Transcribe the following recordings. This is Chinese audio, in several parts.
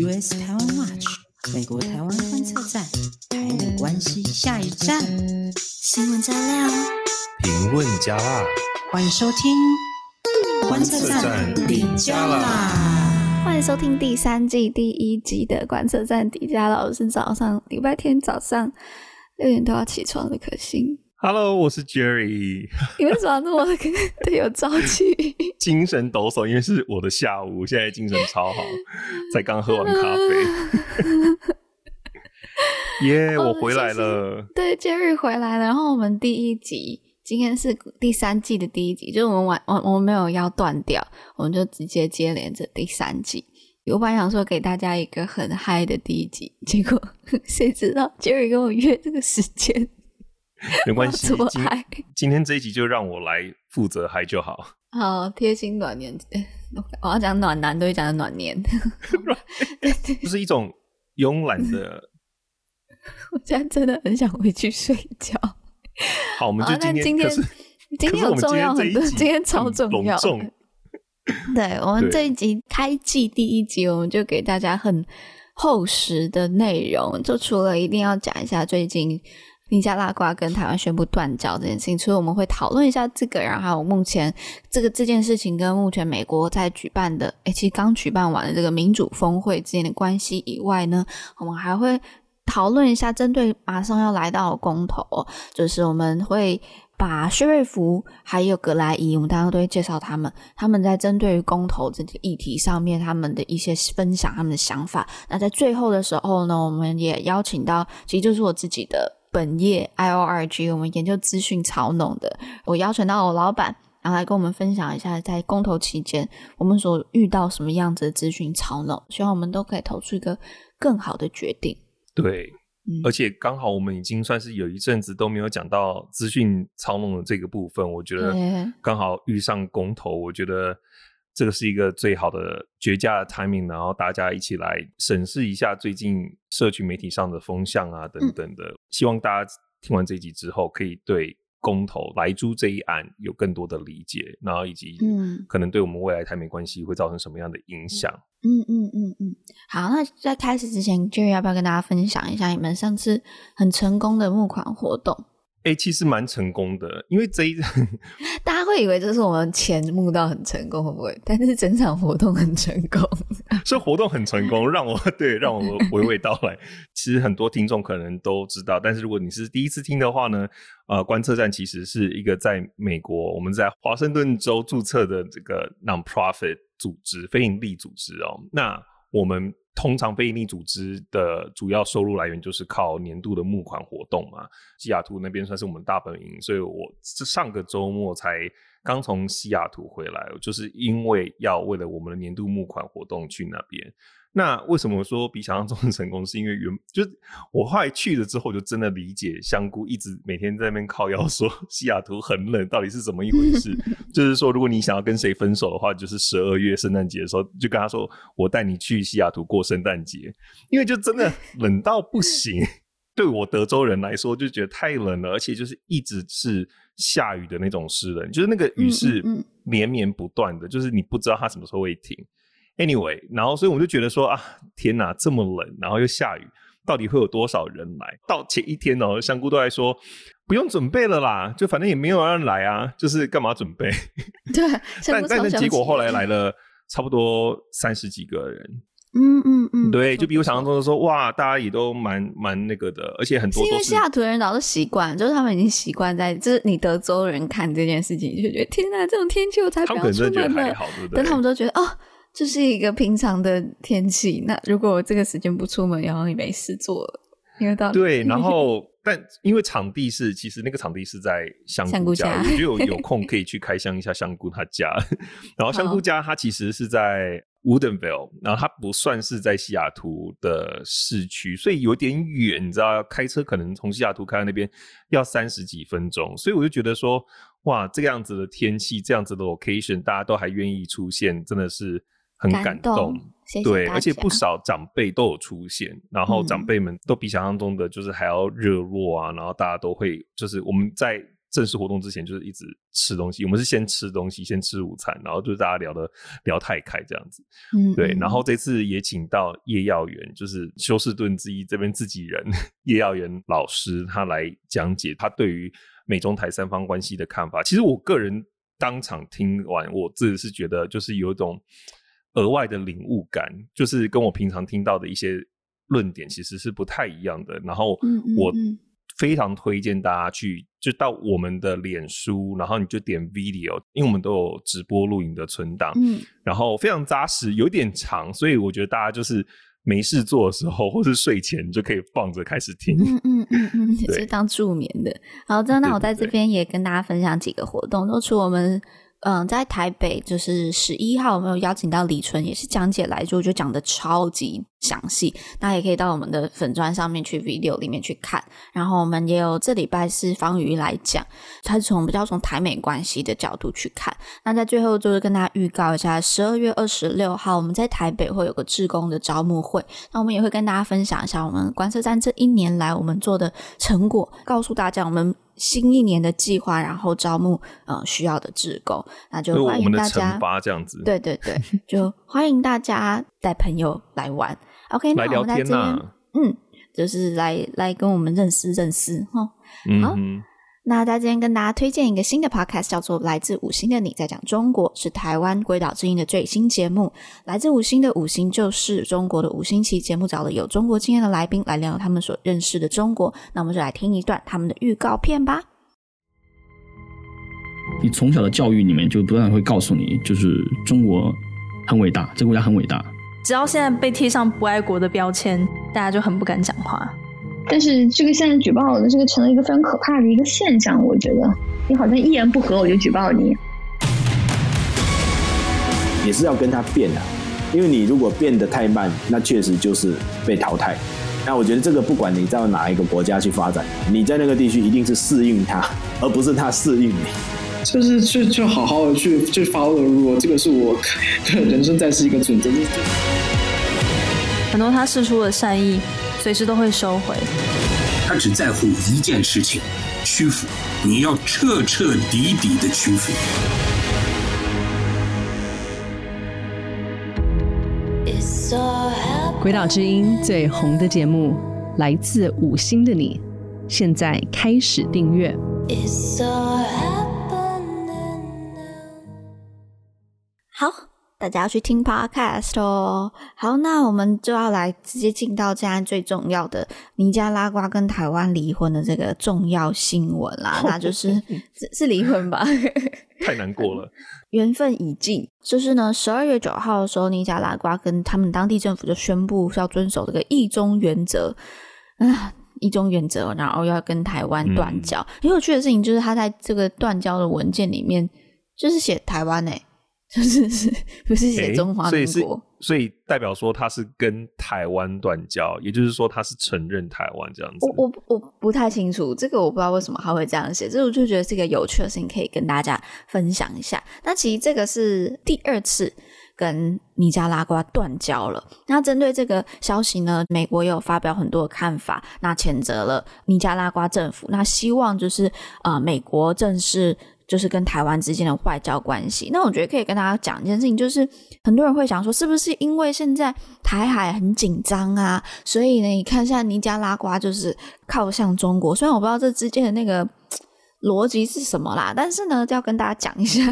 US 台湾 Watch 美国台湾观测站，台美关系下一站，新闻加料，评论加辣，欢迎收听观测站底加啦！欢迎收听第三季第一集的观测站底加啦！我是早上礼拜天早上六点都要起床的可心。Hello，我是 Jerry。你为什么这么的有朝气？精神抖擞，因为是我的下午，现在精神超好，才刚喝完咖啡。耶、yeah, 我回来了。对，Jerry 回来了。然后我们第一集，今天是第三季的第一集，就是我们晚我我们没有要断掉，我们就直接接连着第三季。我本来想说给大家一个很嗨的第一集，结果谁知道 Jerry 跟我约这个时间。没关系，今今天这一集就让我来负责嗨就好。好贴心暖年，我要讲暖男，都会讲暖年，就是一种慵懒的。我现在真的很想回去睡觉。好，我们就今天，今天今天有重要很多，今天超重要。对，我们这一集开季第一集，我们就给大家很厚实的内容，就除了一定要讲一下最近。尼加拉瓜跟台湾宣布断交这件事情，所以我们会讨论一下这个，然后还有目前这个这件事情跟目前美国在举办的，诶，其实刚举办完的这个民主峰会之间的关系以外呢，我们还会讨论一下针对马上要来到的公投，就是我们会把薛瑞福还有格莱伊，我们大家都会介绍他们，他们在针对于公投这个议题上面他们的一些分享，他们的想法。那在最后的时候呢，我们也邀请到，其实就是我自己的。本业 IORG，我们研究资讯操弄的，我邀请到我老板，然后来跟我们分享一下，在公投期间我们所遇到什么样子的资讯操弄，希望我们都可以投出一个更好的决定。对，嗯、而且刚好我们已经算是有一阵子都没有讲到资讯操弄的这个部分，我觉得刚好遇上公投，我觉得。这个是一个最好的绝佳的 timing，然后大家一起来审视一下最近社群媒体上的风向啊，等等的。嗯、希望大家听完这集之后，可以对公投莱猪这一案有更多的理解，然后以及嗯，可能对我们未来台美关系会造成什么样的影响。嗯嗯嗯嗯。好，那在开始之前，Jerry 要不要跟大家分享一下你们上次很成功的募款活动？哎、欸，其实蛮成功的，因为这一 大家会以为这是我们钱募到很成功，会不会？但是整场活动很成功，所以活动很成功，让我对让我娓娓道来。其实很多听众可能都知道，但是如果你是第一次听的话呢，呃，观测站其实是一个在美国我们在华盛顿州注册的这个 non-profit 组织，非营利组织哦。那我们。通常非营利组织的主要收入来源就是靠年度的募款活动嘛。西雅图那边算是我们大本营，所以我上个周末才刚从西雅图回来，就是因为要为了我们的年度募款活动去那边。那为什么说比想象中的成功？是因为原就是我后来去了之后，就真的理解香菇一直每天在那边靠腰说西雅图很冷，到底是怎么一回事？就是说，如果你想要跟谁分手的话，就是十二月圣诞节的时候，就跟他说我带你去西雅图过圣诞节，因为就真的冷到不行。对我德州人来说，就觉得太冷了，而且就是一直是下雨的那种湿冷，就是那个雨是连绵不断的，就是你不知道它什么时候会停。Anyway，然后所以我们就觉得说啊，天哪，这么冷，然后又下雨，到底会有多少人来？到前一天哦，香菇都在说不用准备了啦，就反正也没有人来啊，就是干嘛准备？对，但但是结果后来来了差不多三十几个人，嗯嗯嗯，对，就比我想象中的说哇，大家也都蛮蛮那个的，而且很多都是，是因为西雅图人早就习惯，就是他们已经习惯在，就是你德州人看这件事情就觉得天哪，这种天气我才不要出门呢，但他们都觉得哦。这是一个平常的天气。那如果我这个时间不出门，然后也没事做了，因为到对，然后但因为场地是，其实那个场地是在香菇家，我觉得有有空可以去开箱一下香菇他家。然后香菇家它其实是在 Woodenville，然后它不算是在西雅图的市区，所以有点远，你知道，开车可能从西雅图开到那边要三十几分钟，所以我就觉得说，哇，这个样子的天气，这样子的 location，大家都还愿意出现，真的是。很感动，对，而且不少长辈都有出现，然后长辈们都比想象中的就是还要热络啊，然后大家都会就是我们在正式活动之前，就是一直吃东西。我们是先吃东西，先吃午餐，然后就是大家聊的聊太开这样子。嗯，对。然后这次也请到叶耀元，就是休斯顿之一这边自己人叶耀元老师，他来讲解他对于美中台三方关系的看法。其实我个人当场听完，我自己是觉得就是有一种额外的领悟感，就是跟我平常听到的一些论点其实是不太一样的。然后我。非常推荐大家去，就到我们的脸书，然后你就点 video，因为我们都有直播录影的存档，嗯，然后非常扎实，有点长，所以我觉得大家就是没事做的时候，或是睡前就可以放着开始听，嗯嗯嗯嗯，也是当助眠的。好，这样那我在这边也跟大家分享几个活动，都除我们。嗯，在台北就是十一号，我们有邀请到李纯，也是讲解来就，就讲的超级详细。大家也可以到我们的粉专上面去 video 里面去看。然后我们也有这礼拜是方瑜来讲，他是从比较从台美关系的角度去看。那在最后就是跟大家预告一下，十二月二十六号我们在台北会有个志工的招募会，那我们也会跟大家分享一下我们观测站这一年来我们做的成果，告诉大家我们。新一年的计划，然后招募呃需要的志工，那就欢迎大家这样子。对对对，就欢迎大家带朋友来玩。OK，那我们在这边，嗯，就是来来跟我们认识认识哈。嗯好。那在今天跟大家推荐一个新的 podcast，叫做《来自五星的你》，在讲中国，是台湾鬼岛之音的最新节目。来自五星的五星就是中国的五星旗节目，找了有中国经验的来宾来聊聊他们所认识的中国。那我们就来听一段他们的预告片吧。你从小的教育里面就不断会告诉你，就是中国很伟大，这个国家很伟大。只要现在被贴上不爱国的标签，大家就很不敢讲话。但是这个现在举报的这个成了一个非常可怕的一个现象，我觉得你好像一言不合我就举报你，也是要跟他变的，因为你如果变得太慢，那确实就是被淘汰。那我觉得这个不管你在哪一个国家去发展，你在那个地区一定是适应他，而不是他适应你。就是去去好好的去去 follow，如果这个是我 的人生在世一个准则。很多他释出的善意。随时都会收回。他只在乎一件事情：屈服。你要彻彻底底的屈服。鬼岛之音最红的节目，来自五星的你，现在开始订阅。好。大家要去听 Podcast 哦。好，那我们就要来直接进到现在最重要的尼加拉瓜跟台湾离婚的这个重要新闻啦，那就是是 是离婚吧？太难过了，缘分已尽。就是呢，十二月九号的时候，尼加拉瓜跟他们当地政府就宣布要遵守这个一中原则啊，一中原则，然后要跟台湾断交。很、嗯、有趣的事情就是，他在这个断交的文件里面就是写台湾诶、欸就是 是不是写中华民国？欸，所以是，所以代表说他是跟台湾断交，也就是说他是承认台湾这样子。我我我不太清楚这个，我不知道为什么他会这样写，这我就觉得是一个有趣的事情，可以跟大家分享一下。那其实这个是第二次跟尼加拉瓜断交了。那针对这个消息呢，美国也有发表很多的看法，那谴责了尼加拉瓜政府，那希望就是呃美国正式。就是跟台湾之间的外交关系，那我觉得可以跟大家讲一件事情，就是很多人会想说，是不是因为现在台海很紧张啊，所以呢，你看现在尼加拉瓜就是靠向中国。虽然我不知道这之间的那个逻辑是什么啦，但是呢，就要跟大家讲一下，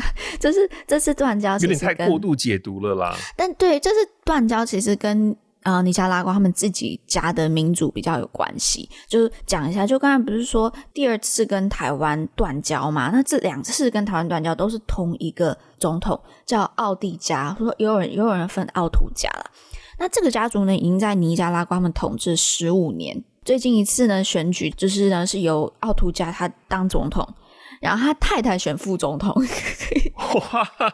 就是这次断交有点太过度解读了啦。但对，这次断交其实跟。呃，尼加拉瓜他们自己家的民主比较有关系，就是讲一下，就刚才不是说第二次跟台湾断交嘛？那这两次跟台湾断交都是同一个总统，叫奥蒂加，说也有人也有人分奥图加了。那这个家族呢，已经在尼加拉瓜他们统治十五年，最近一次呢选举就是呢是由奥图加他当总统。然后他太太选副总统，哇，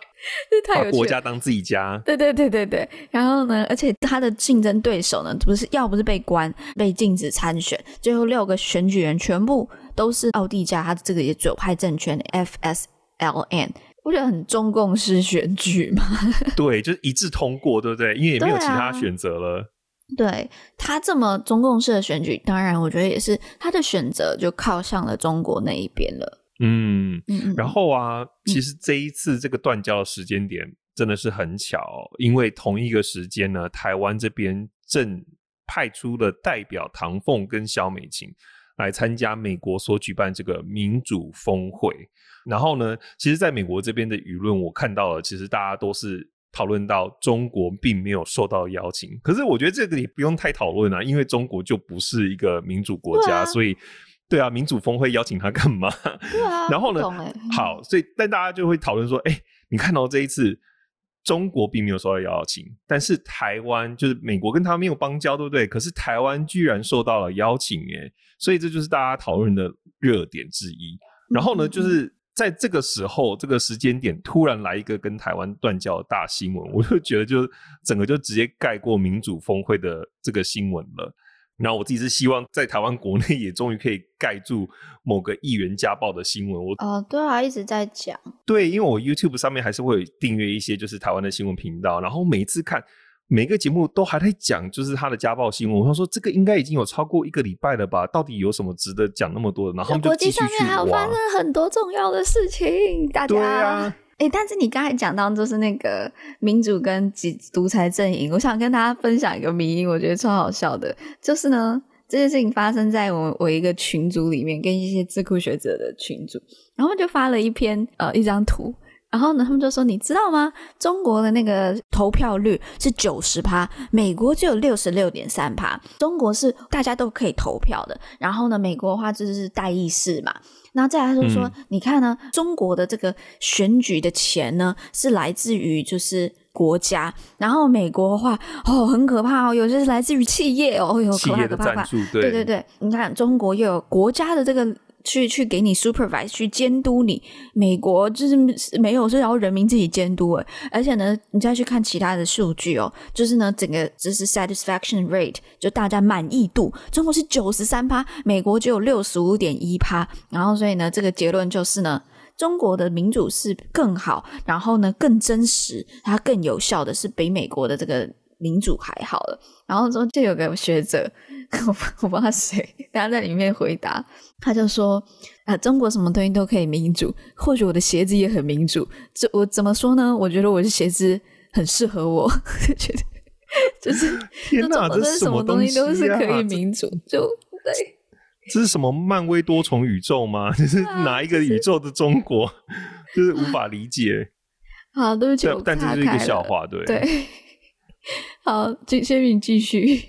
这太有把国家当自己家。对对对对对。然后呢，而且他的竞争对手呢，不是要不是被关，被禁止参选，最后六个选举人全部都是奥地加，他这个也左派政权 FSLN，我觉得很中共式选举嘛。对，就是一致通过，对不对？因为也没有其他选择了。对他这么中共式的选举，当然我觉得也是他的选择就靠向了中国那一边了。嗯嗯，然后啊，其实这一次这个断交的时间点真的是很巧，嗯，因为同一个时间呢，台湾这边正派出了代表唐凤跟萧美琴来参加美国所举办这个民主峰会。然后呢，其实在美国这边的舆论，我看到了，其实大家都是讨论到中国并没有受到邀请。可是我觉得这个也不用太讨论啊，因为中国就不是一个民主国家，所以。对啊，民主峰会邀请他干嘛？对啊，然后呢？好，所以但大家就会讨论说，哎，你看到这一次中国并没有受到邀请，但是台湾就是美国跟他没有邦交，对不对？可是台湾居然受到了邀请，哎，所以这就是大家讨论的热点之一。然后呢，就是在这个时候，这个时间点突然来一个跟台湾断交的大新闻，我就觉得就整个就直接盖过民主峰会的这个新闻了。然后我自己是希望在台湾国内也终于可以盖住某个议员家暴的新闻。我哦，对啊，一直在讲。对，因为我 YouTube 上面还是会有订阅一些就是台湾的新闻频道，然后每一次看每个节目都还在讲就是他的家暴新闻。我想说这个应该已经有超过一个礼拜了吧？到底有什么值得讲那么多的？然后就国际上面还有发生很多重要的事情，大家。对啊。哎，但是你刚才讲到就是那个民主跟独裁阵营，我想跟大家分享一个迷因，我觉得超好笑的，就是呢，这件事情发生在我我一个群组里面，跟一些智库学者的群组，然后就发了一篇呃一张图，然后呢，他们就说你知道吗？中国的那个投票率是九十趴，美国就有六十六点三趴，中国是大家都可以投票的，然后呢，美国的话就是代议士嘛。那再来就是说，嗯，你看呢，中国的这个选举的钱呢，是来自于就是国家，然后美国的话，哦，很可怕哦，有些是来自于企业哦，有可怕可怕，可怕，对对对，你看中国又有国家的这个。去去给你 supervise 去监督你，美国就是没有是要人民自己监督诶，而且呢，你再去看其他的数据哦，就是呢，整个就是 satisfaction rate 就大家满意度，中国是九十三趴，美国只有六十五点一趴，然后所以呢，这个结论就是呢，中国的民主是更好，然后呢更真实，它更有效的是比美国的这个民主还好了，然后说就有个学者。我 我不知道谁，大家在里面回答，他就说啊，中国什么东西都可以民主，或许我的鞋子也很民主。这我怎么说呢？我觉得我的鞋子很适合我，觉 得就是天哪，这是什么东西都是可以民主，就对。这是什么漫威多重宇宙吗？就是哪一个宇宙的中国？就是无法理解。好，对不起，但这是一个笑话，对对。好，金先敏继续。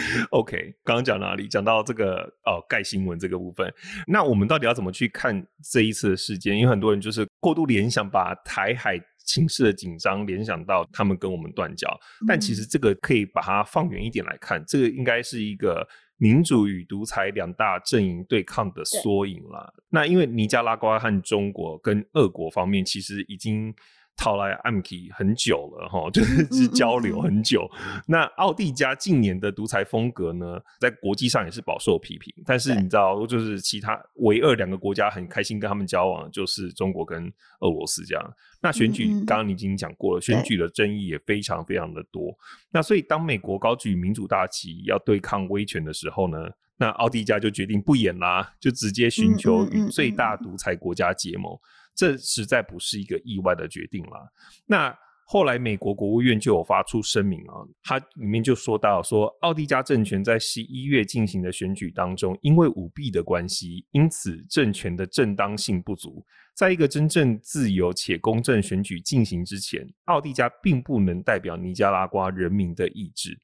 OK，刚刚讲哪里？讲到这个哦，盖新闻这个部分。那我们到底要怎么去看这一次的事件？因为很多人就是过度联想，把台海情势的紧张联想到他们跟我们断交。但其实这个可以把它放远一点来看，这个应该是一个民主与独裁两大阵营对抗的缩影啦。那因为尼加拉瓜和中国跟俄国方面其实已经。套来暗记很久了哈，就是是交流很久。那奥地加近年的独裁风格呢，在国际上也是饱受批评。但是你知道，就是其他唯二两个国家很开心跟他们交往，就是中国跟俄罗斯这样。那选举刚刚你已经讲过了，选举的争议也非常非常的多。那所以当美国高举民主大旗要对抗威权的时候呢，那奥地加就决定不演啦，就直接寻求与最大独裁国家结盟。这实在不是一个意外的决定了。那后来美国国务院就有发出声明啊，它里面就说到说，奥地加政权在十一月进行的选举当中，因为舞弊的关系，因此政权的正当性不足。在一个真正自由且公正选举进行之前，奥地加并不能代表尼加拉瓜人民的意志。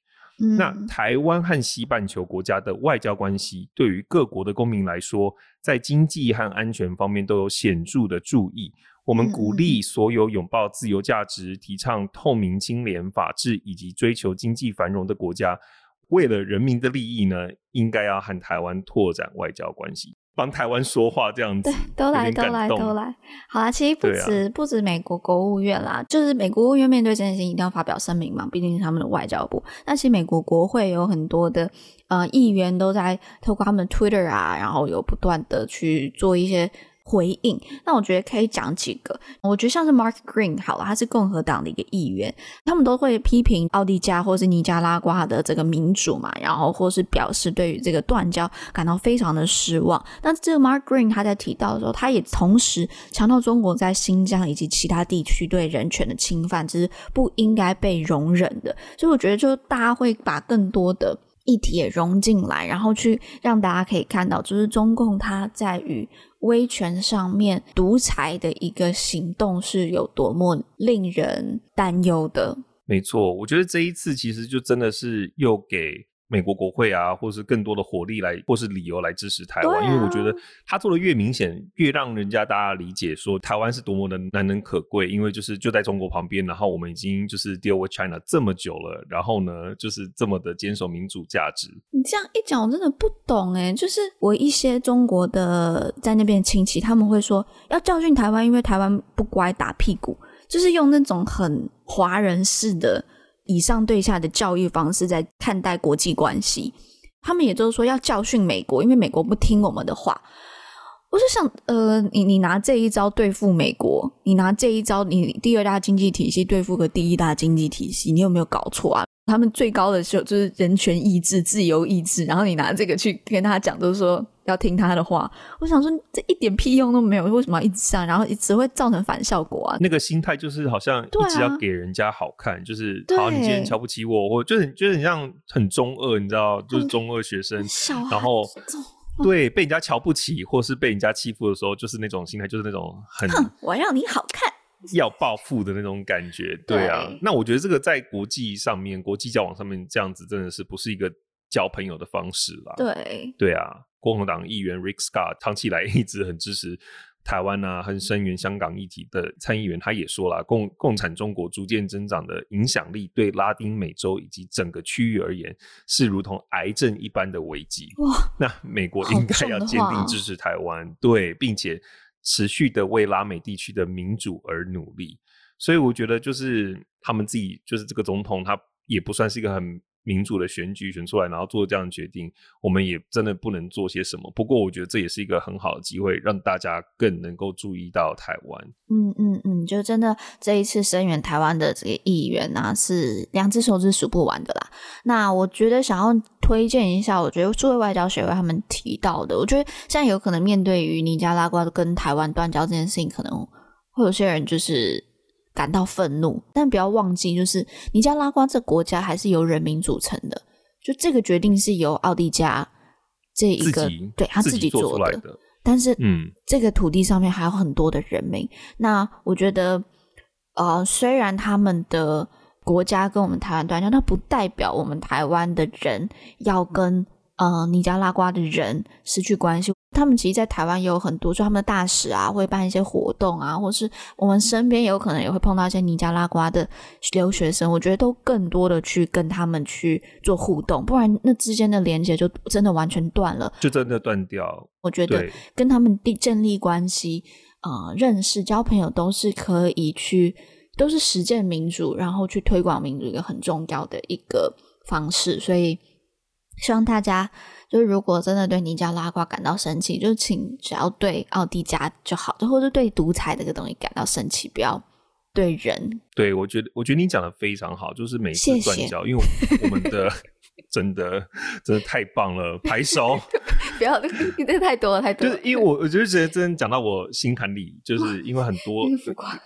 那台湾和西半球国家的外交关系，对于各国的公民来说，在经济和安全方面都有显著的注意。我们鼓励所有拥抱自由价值、提倡透明、清廉、法治以及追求经济繁荣的国家，为了人民的利益呢，应该要和台湾拓展外交关系。帮台湾说话这样子，对，都来都来都来。好啦，其实不止、啊、不止美国国务院啦，就是美国国务院面对这件事情一定要发表声明嘛，毕竟是他们的外交部。那其实美国国会有很多的呃议员都在透过他们的 Twitter 啊，然后有不断的去做一些回应，那我觉得可以讲几个。我觉得像是 Mark Green 好了，他是共和党的一个议员，他们都会批评奥迪加或是尼加拉瓜的这个民主嘛，然后或是表示对于这个断交感到非常的失望。但这个 Mark Green 他在提到的时候，他也同时强调中国在新疆以及其他地区对人权的侵犯，这是不应该被容忍的。所以我觉得，就大家会把更多的议题也融进来，然后去让大家可以看到，就是中共它在于威权上面独裁的一个行动是有多么令人担忧的。没错，我觉得这一次其实就真的是又给。美国国会啊，或是更多的火力来，或是理由来支持台湾，啊，因为我觉得他做的越明显，越让人家大家理解说台湾是多么的难能可贵，因为就是就在中国旁边，然后我们已经就是 deal with China 这么久了，然后呢，就是这么的坚守民主价值。你这样一讲，我真的不懂哎，就是我一些中国的在那边亲戚，他们会说要教训台湾，因为台湾不乖打屁股，就是用那种很华人式的。以上对下的教育方式在看待国际关系，他们也就是说要教训美国，因为美国不听我们的话。我就想，呃，你你拿这一招对付美国，你拿这一招，你第二大经济体系对付个第一大经济体系，你有没有搞错啊？他们最高的时候就是人权意志、自由意志，然后你拿这个去跟他讲，都是说要听他的话。我想说，这一点屁用都没有，为什么要一直上？然后只会造成反效果啊！那个心态就是好像一直要给人家好看，啊、就是好，你今天瞧不起我，我就是就是很像很中二，你知道，就是中二学生，然后对被人家瞧不起，或是被人家欺负的时候，就是那种心态，就是那种很我让你好看。要报复的那种感觉，对啊。对，那我觉得这个在国际上面、国际交往上面这样子，真的是不是一个交朋友的方式啦。对，对啊。共和党议员 Rick Scott 长期以来一直很支持台湾啊，很声援香港议题的参议员，他也说了，共共产中国逐渐增长的影响力，对拉丁美洲以及整个区域而言，是如同癌症一般的危机。哇，那美国应该要坚定支持台湾，对，并且。持续的为拉美地区的民主而努力，所以我觉得就是他们自己，就是这个总统，他也不算是一个很民主的选举选出来，然后做这样的决定，我们也真的不能做些什么。不过我觉得这也是一个很好的机会，让大家更能够注意到台湾。嗯嗯嗯，就真的这一次声援台湾的这个议员呢、啊，是两只手指数不完的啦。那我觉得想要。推荐一下，我觉得作为外交协会他们提到的，我觉得现在有可能面对于尼加拉瓜跟台湾断交这件事情，可能会有些人就是感到愤怒，但不要忘记，就是尼加拉瓜这国家还是由人民组成的，就这个决定是由奥迪加这一个对他自己做的，的但是嗯，这个土地上面还有很多的人民，嗯、那我觉得呃，虽然他们的。国家跟我们台湾断交，那不代表我们台湾的人要跟呃尼加拉瓜的人失去关系。他们其实，在台湾也有很多，就他们的大使啊，会办一些活动啊，或是我们身边有可能也会碰到一些尼加拉瓜的留学生。我觉得都更多的去跟他们去做互动，不然那之间的连接就真的完全断了，就真的断掉。我觉得跟他们地建立关系，呃，认识、交朋友都是可以去。都是实践民主，然后去推广民主一个很重要的一个方式，所以希望大家就是如果真的对尼加拉瓜感到生气，就请只要对奥迪加就好，就或者对独裁这个东西感到生气，不要对人。对，我觉得我觉得你讲的非常好，就是每次断交，谢谢因为我们的真的真的太棒了，拍手！不要，你这太多了，太多了。就是因为我我觉得觉得真的讲到我心坎里，就是因为很多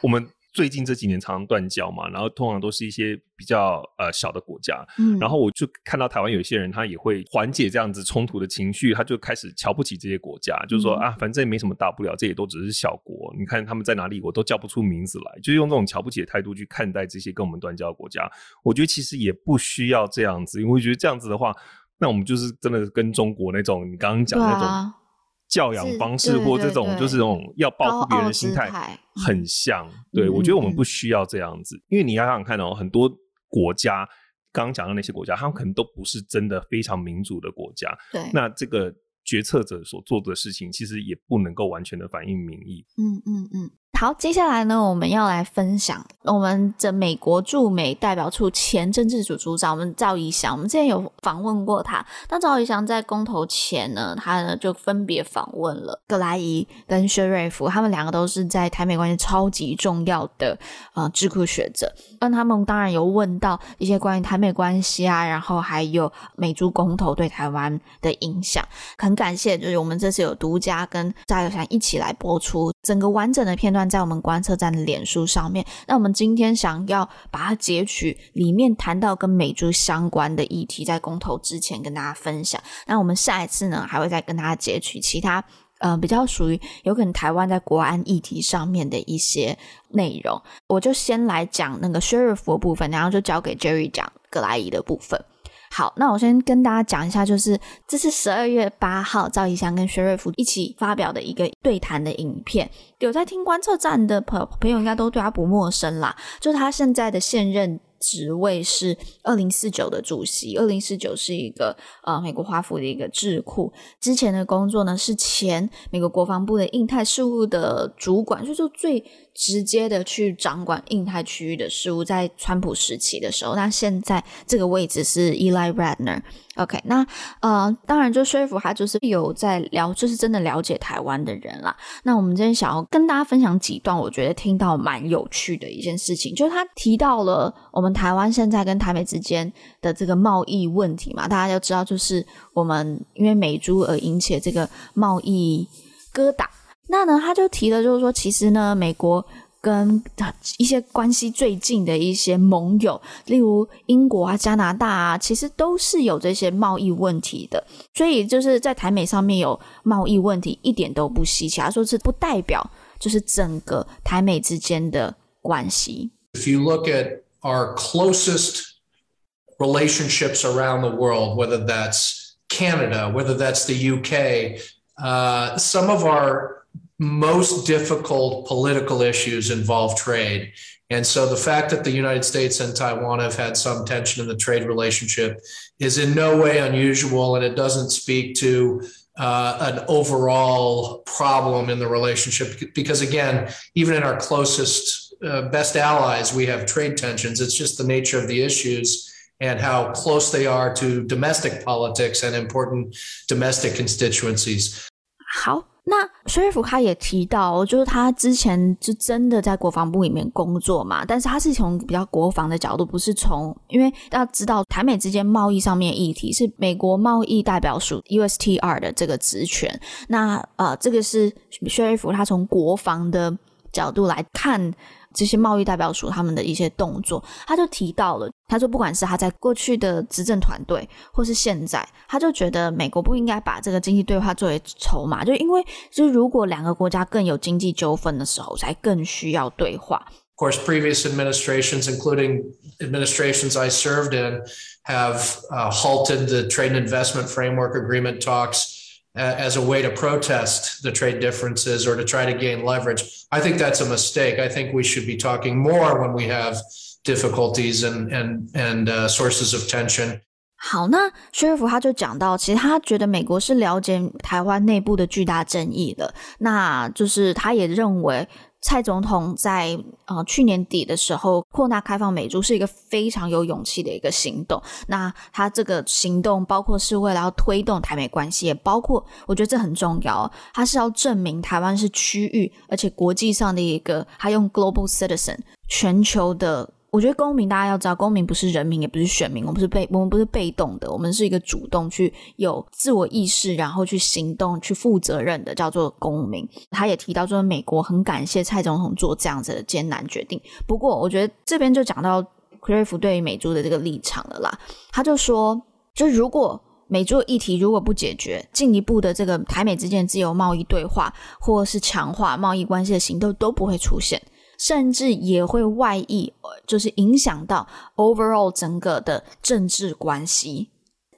我们。最近这几年常常断交嘛，然后通常都是一些比较呃小的国家，嗯，然后我就看到台湾有一些人，他也会缓解这样子冲突的情绪，他就开始瞧不起这些国家，嗯、就是说啊，反正也没什么大不了，这也都只是小国，你看他们在哪里，我都叫不出名字来，就用这种瞧不起的态度去看待这些跟我们断交的国家。我觉得其实也不需要这样子，因为我觉得这样子的话，那我们就是真的跟中国那种你刚刚讲的那种。教养方式或这种就是这种要报复别人的心态很像，对，我觉得我们不需要这样子，因为你要想想看哦，很多国家刚刚讲的那些国家，他们可能都不是真的非常民主的国家，对，那这个决策者所做的事情其实也不能够完全的反映民意，嗯嗯嗯。好，接下来呢，我们要来分享我们的美国驻美代表处前政治组组长，我们赵怡翔。我们之前有访问过他。那赵怡翔在公投前呢，他呢就分别访问了格莱伊跟薛瑞福，他们两个都是在台美关系超级重要的呃智库学者。那他们当然有问到一些关于台美关系啊，然后还有美猪公投对台湾的影响。很感谢，就是我们这次有独家跟赵怡翔一起来播出整个完整的片段。在我们观测站的脸书上面，那我们今天想要把它截取里面谈到跟美珠相关的议题，在公投之前跟大家分享。那我们下一次呢，还会再跟大家截取其他呃比较属于有可能台湾在国安议题上面的一些内容。我就先来讲那个 Sheriff 的部分，然后就交给 Jerry 讲葛莱伊的部分。好，那我先跟大家讲一下，就是这是十二月八号赵怡翔跟薛瑞福一起发表的一个对谈的影片。有在听观测站的朋友朋友应该都对他不陌生啦，就他现在的现任。职位是二零四九的主席，二零四九是一个呃美国华府的一个智库。之前的工作呢是前美国国防部的印太事务的主管，所以就最直接的去掌管印太区域的事务。在川普时期的时候，那现在这个位置是 Ely Ratner。OK，那呃，当然就说服他，就是有在聊，就是真的了解台湾的人啦。那我们今天想要跟大家分享几段，我觉得听到蛮有趣的一件事情，就是他提到了我们台湾现在跟台美之间的这个贸易问题嘛，大家要知道，就是我们因为美猪而引起这个贸易疙瘩。那呢，他就提了，就是说，其实呢，美国。跟一些关系最近的一些盟友，例如英国啊、加拿大啊，其实都是有这些贸易问题的。所以就是在台美上面有贸易问题，一点都不稀奇。他说是不代表就是整个台美之间的关系。If you look at our closest relationships around the world, whether that's Canada, whether that's the UK, uh, some of our most difficult political issues involve trade. And so the fact that the United States and Taiwan have had some tension in the trade relationship is in no way unusual, and it doesn't speak to uh, an overall problem in the relationship. Because again, even in our closest, uh, best allies, we have trade tensions. It's just the nature of the issues and how close they are to domestic politics and important domestic constituencies. How? 那薛瑞福他也提到，就是他之前是真的在国防部里面工作嘛，但是他是从比较国防的角度，不是从，因为要知道台美之间贸易上面议题是美国贸易代表署 USTR 的这个职权，那呃，这个是薛瑞福他从国防的角度来看。这些贸易代表署他们的一些动作，他就提到了，他说不管是他在过去的执政团队，或是现在，他就觉得美国不应该把这个经济对话作为筹码，就因为就是如果两个国家更有经济纠纷的时候，才更需要对话。Of course, previous administrations, including administrations I served in, have halted the trade and investment framework agreement talks. as a way to protest the trade differences or to try to gain leverage. I think that's a mistake. I think we should be talking more when we have difficulties and and and uh, sources of tension. 好，那薛瑞福他就讲到，其实他觉得美国是了解台湾内部的巨大争议的，那就是他也认为。 蔡总统在呃去年底的时候扩大开放美猪是一个非常有勇气的一个行动。那他这个行动包括是为了要推动台美关系，也包括我觉得这很重要，他是要证明台湾是区域而且国际上的一个，他用 global citizen 全球的。我觉得公民，大家要知道，公民不是人民，也不是选民，我们是被，我们不是被动的，我们是一个主动去有自我意识，然后去行动、去负责任的，叫做公民。他也提到说，美国很感谢蔡总统做这样子的艰难决定。不过，我觉得这边就讲到克瑞夫对于美猪的这个立场了啦。他就说，就如果美猪议题如果不解决，进一步的这个台美之间自由贸易对话，或是强化贸易关系的行动都不会出现。甚至也会外溢，就是影响到 overall 整个的政治关系。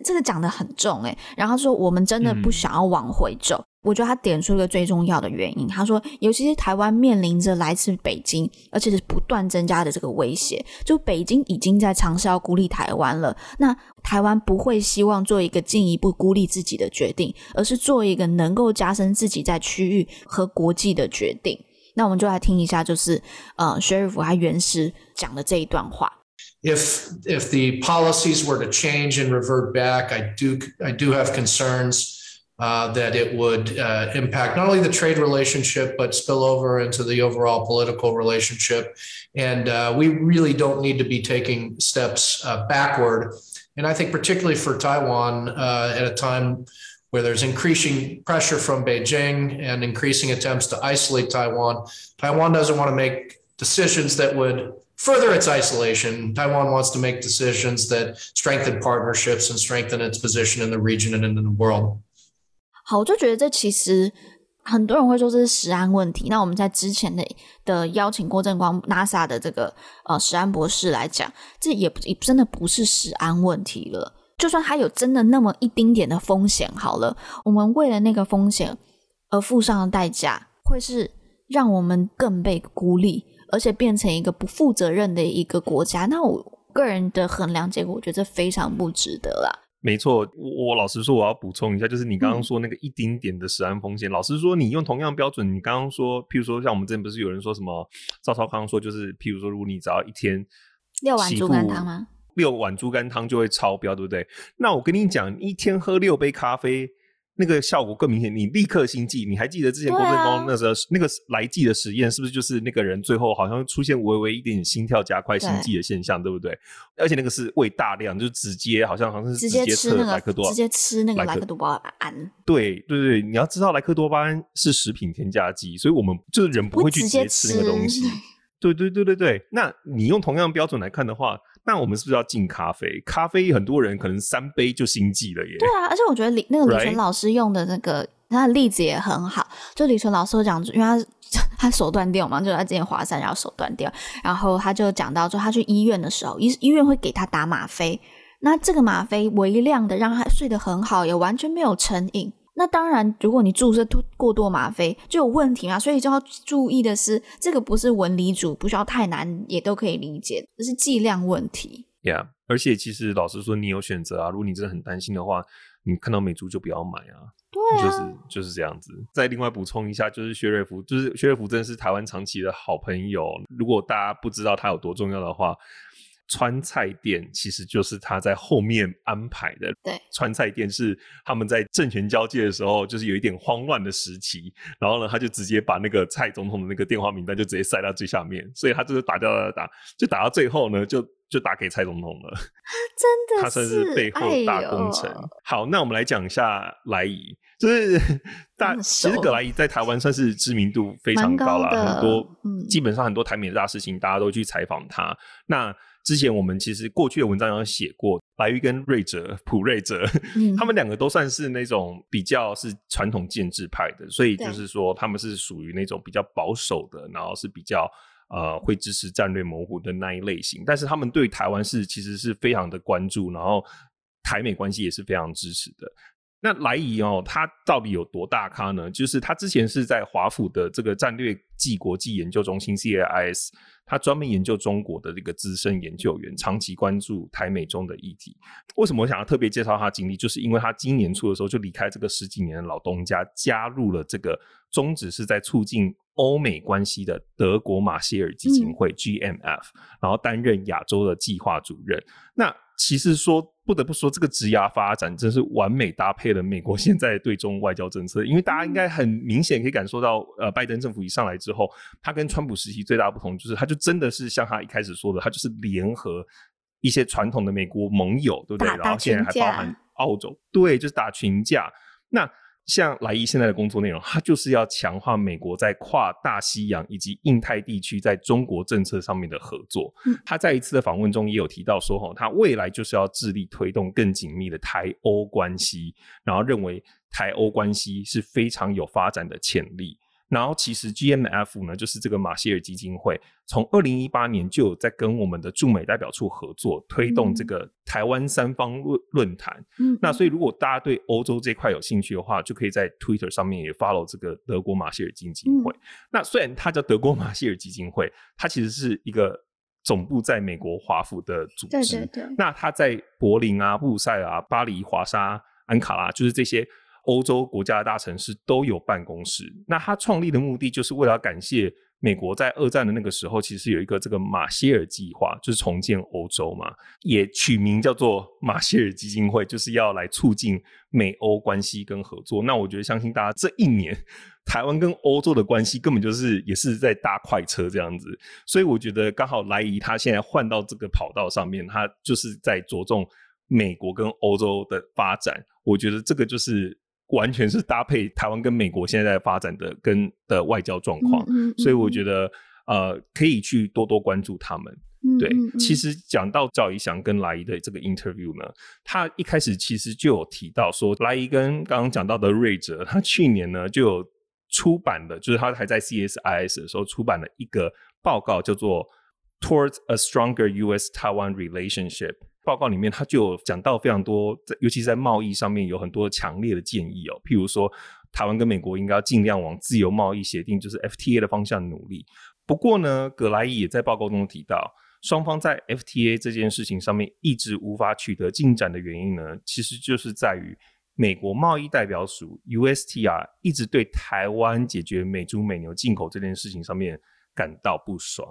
这个讲的很重诶，然后说我们真的不想要往回走。嗯、我觉得他点出一个最重要的原因，他说，尤其是台湾面临着来自北京，而且是不断增加的这个威胁。就北京已经在尝试要孤立台湾了，那台湾不会希望做一个进一步孤立自己的决定，而是做一个能够加深自己在区域和国际的决定。那我们就来听一下，就是呃，薛瑞福他原始讲的这一段话。If if the policies were to change and revert back, I do I do have concerns uh, that it would uh, impact not only the trade relationship but spill over into the overall political relationship, and uh, we really don't need to be taking steps uh, backward. And I think particularly for Taiwan uh, at a time where there's increasing pressure from Beijing and increasing attempts to isolate Taiwan. Taiwan doesn't want to make decisions that would further its isolation. Taiwan wants to make decisions that strengthen partnerships and strengthen its position in the region and in the world. 好，我就觉得这其实很多人会说这是食安问题。那我们在之前的的邀请郭正光 NASA 的这个呃食安博士来讲，这也也真的不是食安问题了。 就算它有真的那么一丁点的风险，好了，我们为了那个风险而付上的代价，会是让我们更被孤立，而且变成一个不负责任的一个国家。那我个人的衡量结果，我觉得这非常不值得啦。没错，我我老实说，我要补充一下，就是你刚刚说那个一丁点的食安风险，嗯、老实说，你用同样标准，你刚刚说，譬如说像我们之前不是有人说什么赵少康说，就是譬如说，如果你只要一天六碗猪肝汤吗？六碗猪肝汤就会超标，对不对？那我跟你讲，一天喝六杯咖啡，那个效果更明显。你立刻心悸。你还记得之前郭正光那时候、啊、那个来剂的实验，是不是就是那个人最后好像出现微微一点点心跳加快、心悸的现象，对，对不对？而且那个是胃大量，就直接好像好像是直接吃那个莱克多，直接吃那个莱克多巴胺。对对对，你要知道莱克多巴胺是食品添加剂，所以我们就是人不会去直接吃那个东西。对对对对对，那你用同样标准来看的话。那我们是不是要进咖啡？咖啡很多人可能三杯就心悸了耶。对啊，而且我觉得李那个李纯老师用的那个他的例子也很好。就李纯老师讲，因为他 他手断掉嘛，就他之前滑山然后手断掉，然后他就讲到说他去医院的时候，医医院会给他打吗啡，那这个吗啡微量的让他睡得很好，也完全没有成瘾。那当然，如果你注射过多吗啡就有问题嘛，所以就要注意的是，这个不是文理组，不需要太难，也都可以理解，这是剂量问题。Yeah，而且其实老实说，你有选择啊。如果你真的很担心的话，你看到美珠就不要买啊。对啊，就是就是这样子。再另外补充一下，就是薛瑞福，就是薛瑞福真的是台湾长期的好朋友。如果大家不知道他有多重要的话。川菜店其实就是他在后面安排的。对，川菜店是他们在政权交接的时候，就是有一点慌乱的时期，然后呢，他就直接把那个蔡总统的那个电话名单就直接塞到最下面，所以他就是打掉打打，就打到最后呢，就就打给蔡总统了。真的，他算是背后大功臣。哎、好，那我们来讲一下莱伊，就是 大其实葛莱仪在台湾算是知名度非常高了，很多、嗯、基本上很多台美的大事情，大家都去采访他。那之前我们其实过去的文章有写过，白玉跟瑞哲、普瑞哲，嗯、他们两个都算是那种比较是传统建制派的，所以就是说他们是属于那种比较保守的，然后是比较呃会支持战略模糊的那一类型。但是他们对台湾是其实是非常的关注，然后台美关系也是非常支持的。那莱仪哦，他到底有多大咖呢？就是他之前是在华府的这个战略暨国际研究中心 （CAIS）。他专门研究中国的这个资深研究员，长期关注台美中的议题。为什么我想要特别介绍他经历？就是因为他今年初的时候就离开这个十几年的老东家，加入了这个宗旨是在促进欧美关系的德国马歇尔基金会 （GMF），然后担任亚洲的计划主任。那其实说。不得不说，这个职涯发展真是完美搭配了美国现在对中外交政策。因为大家应该很明显可以感受到，呃，拜登政府一上来之后，他跟川普时期最大不同就是，他就真的是像他一开始说的，他就是联合一些传统的美国盟友，对不对？然后现在还包含澳洲，对，就是打群架。那像莱伊现在的工作内容，他就是要强化美国在跨大西洋以及印太地区在中国政策上面的合作。嗯，他在一次的访问中也有提到说，哈，他未来就是要致力推动更紧密的台欧关系，然后认为台欧关系是非常有发展的潜力。然后其实 GMF 呢，就是这个马歇尔基金会，从二零一八年就有在跟我们的驻美代表处合作，推动这个台湾三方论论坛。嗯，那所以如果大家对欧洲这块有兴趣的话，就可以在 Twitter 上面也 follow 这个德国马歇尔基金会。嗯、那虽然它叫德国马歇尔基金会，它其实是一个总部在美国华府的组织。对对对。那它在柏林啊、布鲁塞尔啊、巴黎、华沙、安卡拉，就是这些。欧洲国家的大城市都有办公室。那他创立的目的就是为了感谢美国在二战的那个时候，其实有一个这个马歇尔计划，就是重建欧洲嘛，也取名叫做马歇尔基金会，就是要来促进美欧关系跟合作。那我觉得，相信大家这一年台湾跟欧洲的关系根本就是也是在搭快车这样子。所以我觉得刚好莱仪他现在换到这个跑道上面，他就是在着重美国跟欧洲的发展。我觉得这个就是。完全是搭配台湾跟美国现在发展的跟的外交状况，嗯嗯嗯、所以我觉得呃可以去多多关注他们。嗯、对，其实讲到赵怡翔跟莱伊的这个 interview 呢，他一开始其实就有提到说，莱伊跟刚刚讲到的瑞哲，他去年呢就有出版的，就是他还在 CSIS 的时候出版了一个报告，叫做 Towards a Stronger U.S.-Taiwan Relationship。报告里面，他就有讲到非常多，在尤其是在贸易上面有很多强烈的建议哦。譬如说，台湾跟美国应该要尽量往自由贸易协定，就是 FTA 的方向努力。不过呢，葛莱仪也在报告中提到，双方在 FTA 这件事情上面一直无法取得进展的原因呢，其实就是在于美国贸易代表署 USTR 一直对台湾解决美猪美牛进口这件事情上面感到不爽。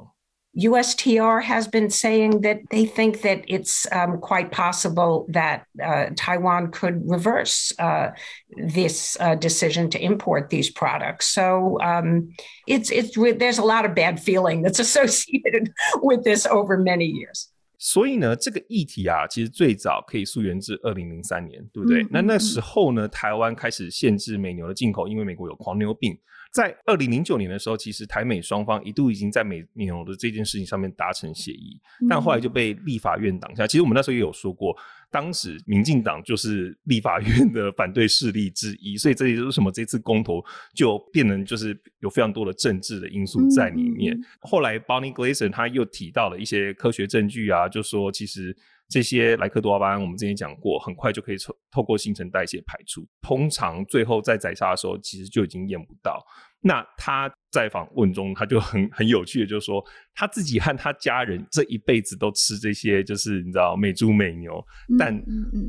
USTR has been saying that they think that it's um, quite possible that uh, Taiwan could reverse uh, this uh, decision to import these products. So um, it's it's there's a lot of bad feeling that's associated with this over many years. 所以呢，这个议题啊，其实最早可以溯源至二零零三年，对不对？嗯嗯嗯。那那时候呢，台湾开始限制美牛的进口，因为美国有狂牛病。 在二零零九年的时候，其实台美双方一度已经在美牛的这件事情上面达成协议，但后来就被立法院挡下。其实我们那时候也有说过，当时民进党就是立法院的反对势力之一，所以这也就是什么这次公投就变成就是有非常多的政治的因素在里面。后来 Bonnie Glaser 他又提到了一些科学证据啊，就说其实。这些莱克多巴胺，我们之前讲过，很快就可以透透过新陈代谢排出。通常最后在宰杀的时候，其实就已经验不到。那他在访问中，他就很很有趣的，就是说他自己和他家人这一辈子都吃这些，就是你知道美猪美牛，嗯、但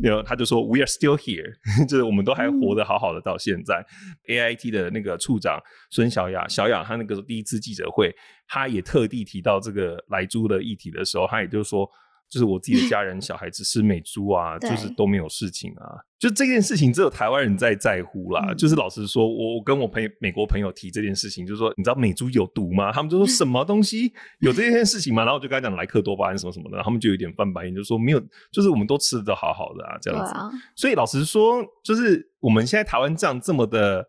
有、嗯、他就说 We are still here，就是我们都还活得好好的到现在。嗯、AIT 的那个处长孙小雅，小雅他那个第一次记者会，他也特地提到这个莱猪的议题的时候，他也就是说。就是我自己的家人、小孩子吃美猪啊，就是都没有事情啊。就这件事情，只有台湾人在在乎啦。嗯、就是老实说，我我跟我朋友美国朋友提这件事情，就是说，你知道美猪有毒吗？他们就说什么东西有这件事情吗？然后我就跟他讲莱克多巴胺什么什么的，他们就有点翻白眼，就说没有，就是我们都吃的好好的啊，这样子。啊、所以老实说，就是我们现在台湾这样这么的。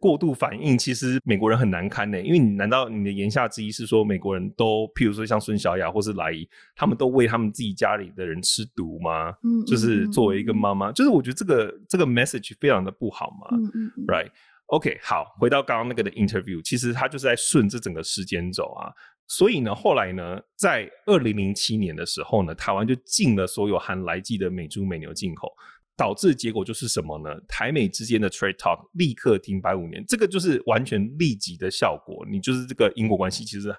过度反应，其实美国人很难堪呢，因为你难道你的言下之意是说美国人都，譬如说像孙小雅或是莱伊，他们都喂他们自己家里的人吃毒吗？嗯，就是作为一个妈妈，就是我觉得这个这个 message 非常的不好嘛。嗯嗯，right？OK，好，回到刚刚那个的 interview，其实他就是在顺着整个时间轴啊。所以呢，后来呢，在二零零七年的时候呢，台湾就禁了所有含莱剂的美猪美牛进口。导致结果就是什么呢？台美之间的 trade talk 立刻停摆五年，这个就是完全立即的效果。你就是这个因果关系，其实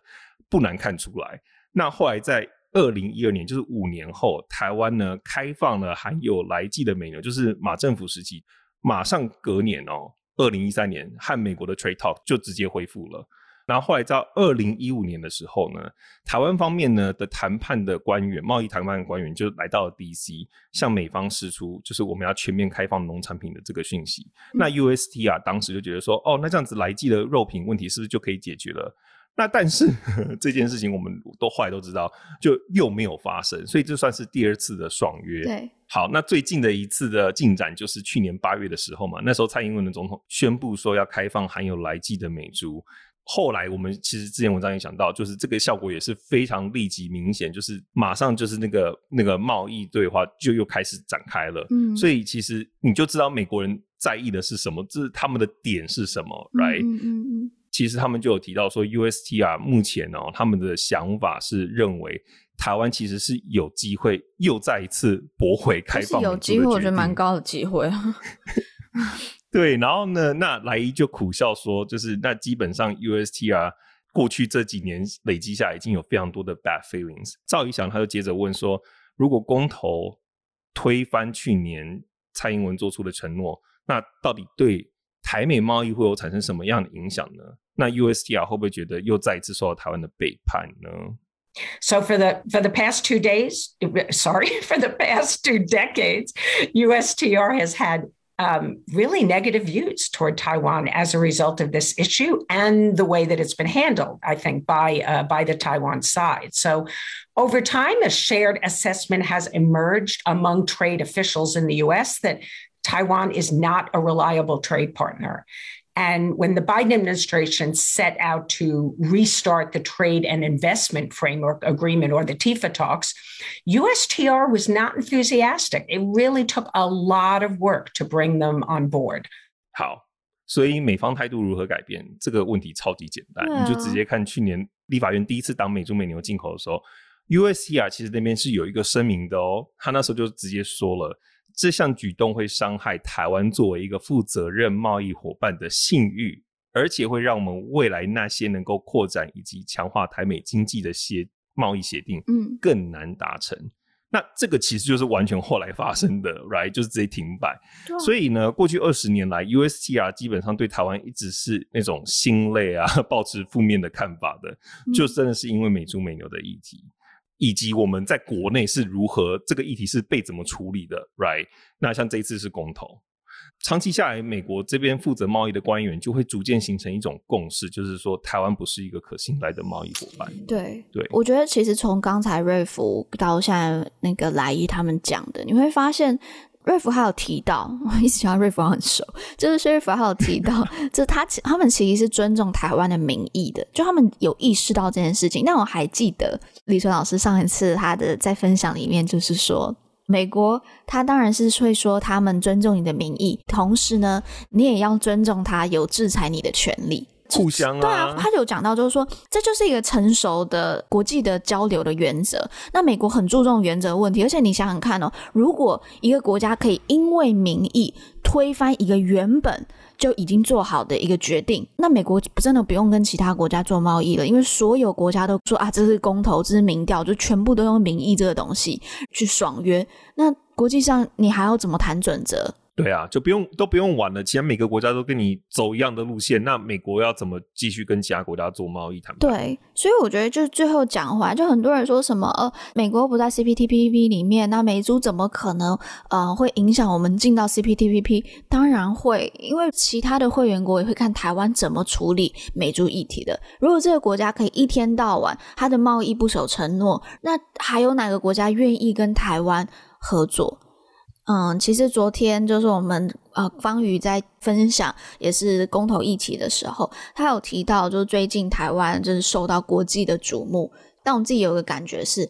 不难看出来。那后来在二零一二年，就是五年后，台湾呢开放了含有来剂的美牛，就是马政府时期，马上隔年哦，二零一三年和美国的 trade talk 就直接恢复了。然后后来到二零一五年的时候呢，台湾方面呢的谈判的官员，贸易谈判的官员就来到了 DC，向美方释出就是我们要全面开放农产品的这个讯息。嗯、那 USTR 啊，当时就觉得说，哦，那这样子莱剂的肉品问题是不是就可以解决了？那但是 这件事情我们都后来都知道，就又没有发生，所以这算是第二次的爽约。对，好，那最近的一次的进展就是去年八月的时候嘛，那时候蔡英文的总统宣布说要开放含有来剂的美猪。后来我们其实之前文章也讲到，就是这个效果也是非常立即明显，就是马上就是那个那个贸易对话就又开始展开了。嗯，所以其实你就知道美国人在意的是什么，这是他们的点是什么，right？嗯嗯嗯。其实他们就有提到说，USTR 目前哦，他们的想法是认为台湾其实是有机会又再一次驳回开放，有机会，我觉得蛮高的机会。对，然后呢，那莱伊就苦笑说，就是那基本上 USTR 过去这几年累积下来已经有非常多的 bad feelings。赵怡翔他就接着问说，如果公投推翻去年蔡英文做出的承诺，那到底对台美贸易会有产生什么样的影响呢？那 USTR 会不会觉得又再一次受到台湾的背叛呢？So for the for the past two days, sorry, for the past two decades, USTR has had um, really negative views toward Taiwan as a result of this issue and the way that it's been handled, I think, by uh, by the Taiwan side. So over time, a shared assessment has emerged among trade officials in the U.S. that Taiwan is not a reliable trade partner. And when the Biden administration set out to restart the trade and investment framework agreement or the TIFA talks, USTR was not enthusiastic. It really took a lot of work to bring them on board. 好，所以美方态度如何改变这个问题超级简单，啊、你就直接看去年立法院第一次挡美猪美牛进口的时候，USTR 其实那边是有一个声明的哦，他那时候就直接说了。 这项举动会伤害台湾作为一个负责任贸易伙伴的信誉，而且会让我们未来那些能够扩展以及强化台美经济的协贸易协定，嗯，更难达成。嗯、那这个其实就是完全后来发生的，right？就是直接停摆。对所以呢，过去二十年来，USTR 基本上对台湾一直是那种心累啊，抱持负面的看法的，嗯、就真的是因为美猪美牛的议题。以及我们在国内是如何这个议题是被怎么处理的，right？那像这一次是公投，长期下来，美国这边负责贸易的官员就会逐渐形成一种共识，就是说台湾不是一个可信赖的贸易伙伴。对对，我觉得其实从刚才瑞福到现在那个莱伊他们讲的，你会发现。瑞福还有提到，我一直觉得瑞福很熟，就是瑞福还有提到，就他其他们其实是尊重台湾的民意的，就他们有意识到这件事情。但我还记得李淳老师上一次他的在分享里面，就是说美国他当然是会说他们尊重你的民意，同时呢，你也要尊重他有制裁你的权利。互相啊，对啊，他就有讲到，就是说，这就是一个成熟的国际的交流的原则。那美国很注重原则问题，而且你想想看哦，如果一个国家可以因为民意推翻一个原本就已经做好的一个决定，那美国真的不用跟其他国家做贸易了，因为所有国家都说啊，这是公投，这是民调，就全部都用民意这个东西去爽约。那国际上你还要怎么谈准则？对啊，就不用都不用玩了。其实每个国家都跟你走一样的路线，那美国要怎么继续跟其他国家做贸易谈判？对，所以我觉得就是最后讲回来，就很多人说什么呃，美国不在 CPTPP 里面，那美猪怎么可能呃会影响我们进到 CPTPP？当然会，因为其他的会员国也会看台湾怎么处理美猪议题的。如果这个国家可以一天到晚他的贸易不守承诺，那还有哪个国家愿意跟台湾合作？嗯，其实昨天就是我们呃方瑜在分享也是公投议题的时候，他有提到，就是最近台湾就是受到国际的瞩目，但我自己有个感觉是，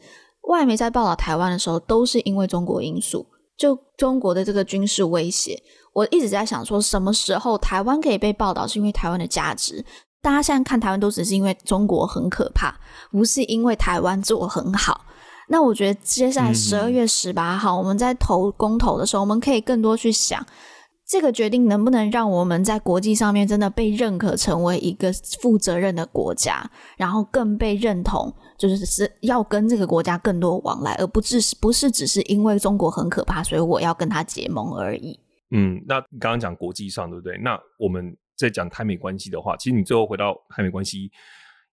外媒在报道台湾的时候，都是因为中国因素，就中国的这个军事威胁。我一直在想说，什么时候台湾可以被报道，是因为台湾的价值？大家现在看台湾都只是因为中国很可怕，不是因为台湾做很好。那我觉得接下来十二月十八号，我们在投公投的时候，我们可以更多去想，这个决定能不能让我们在国际上面真的被认可成为一个负责任的国家，然后更被认同，就是是要跟这个国家更多往来，而不只是不是只是因为中国很可怕，所以我要跟他结盟而已。嗯，那刚刚讲国际上对不对？那我们在讲台美关系的话，其实你最后回到台美关系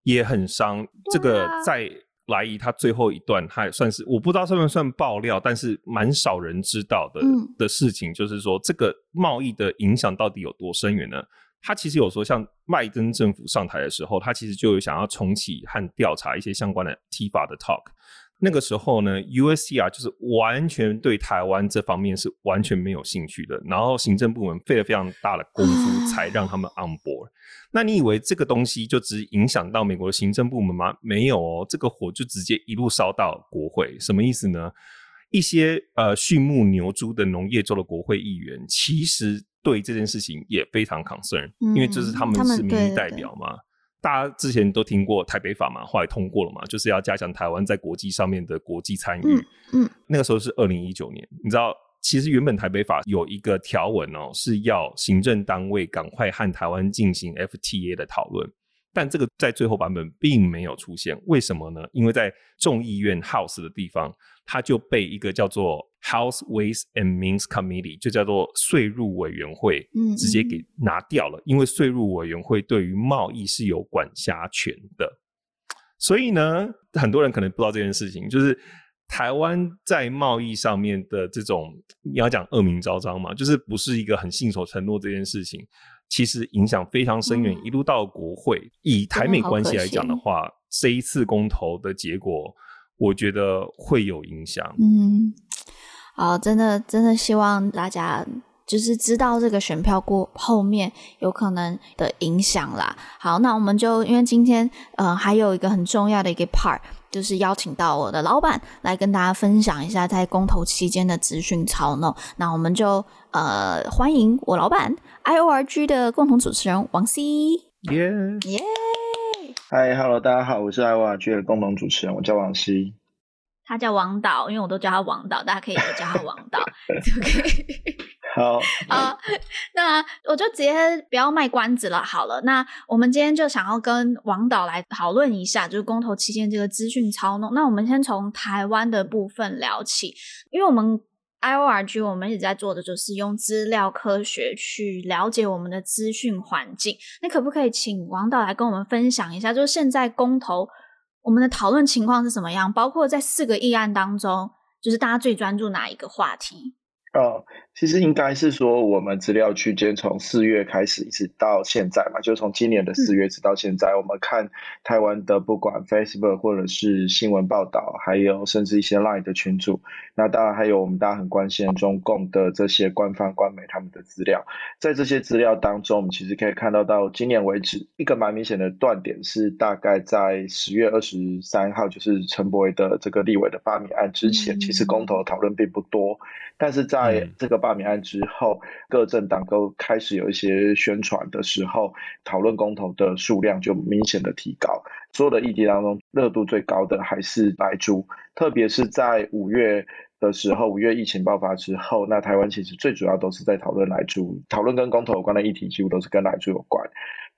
也很伤，这个在。莱伊他最后一段，他也算是我不知道算不算爆料，但是蛮少人知道的、嗯、的事情，就是说这个贸易的影响到底有多深远呢？他其实有说，像麦登政府上台的时候，他其实就有想要重启和调查一些相关的 TIFA 的 talk。那个时候呢，USCR 就是完全对台湾这方面是完全没有兴趣的，然后行政部门费了非常大的功夫才让他们 on board。那你以为这个东西就只影响到美国的行政部门吗？没有哦，这个火就直接一路烧到国会。什么意思呢？一些呃畜牧牛猪的农业州的国会议员，其实对这件事情也非常 concern，嗯，因为这是他们是民意代表嘛。大家之前都听过台北法嘛，后来通过了嘛，就是要加强台湾在国际上面的国际参与。嗯，嗯，那个时候是二零一九年，你知道，其实原本台北法有一个条文哦，是要行政单位赶快和台湾进行 FTA 的讨论，但这个在最后版本并没有出现。为什么呢？因为在众议院 House 的地方，它就被一个叫做 House Ways and Means Committee，就叫做税入委员会，嗯，直接给拿掉了，因为税入委员会对于贸易是有管辖权的。所以呢，很多人可能不知道这件事情，就是台湾在贸易上面的这种，你要讲恶名昭彰嘛，就是不是一个很信守承诺这件事情，其实影响非常深远，嗯，一路到国会。以台美关系来讲的话，这一次公投的结果，我觉得会有影响。嗯，好，真的真的希望大家。就是知道这个选票过后面有可能的影响啦。好，那我们就因为今天呃还有一个很重要的一个 part，就是邀请到我的老板来跟大家分享一下在公投期间的资讯操弄。那我们就呃欢迎我老板 IORG 的共同主持人王 C。耶耶！嗨，Hello，大家好，我是 IORG 的共同主持人，我叫王 C。他叫王导，因为我都叫他王导，大家可以都叫他王导。OK。好啊，那我就直接不要卖关子了。好了，那我们今天就想要跟王导来讨论一下，就是公投期间这个资讯操弄。那我们先从台湾的部分聊起，因为我们 IORG 我们一直在做的就是用资料科学去了解我们的资讯环境。那可不可以请王导来跟我们分享一下，就是现在公投我们的讨论情况是什么样？包括在四个议案当中，就是大家最专注哪一个话题？哦，其实应该是说，我们资料区间从四月开始一直到现在嘛，就从今年的四月直到现在，我们看台湾的不管 Facebook 或者是新闻报道，还有甚至一些 Line 的群组，那当然还有我们大家很关心中共的这些官方官媒他们的资料，在这些资料当中，我们其实可以看到到今年为止一个蛮明显的断点是，大概在十月二十三号，就是陈柏惟的这个立委的罢免案之前，其实公投讨论并不多，但是在在这个罢免案之后，各政党都开始有一些宣传的时候，讨论公投的数量就明显的提高。所有的议题当中，热度最高的还是莱猪，特别是在五月的时候，五月疫情爆发之后，那台湾其实最主要都是在讨论莱猪，讨论跟公投有关的议题，几乎都是跟莱猪有关。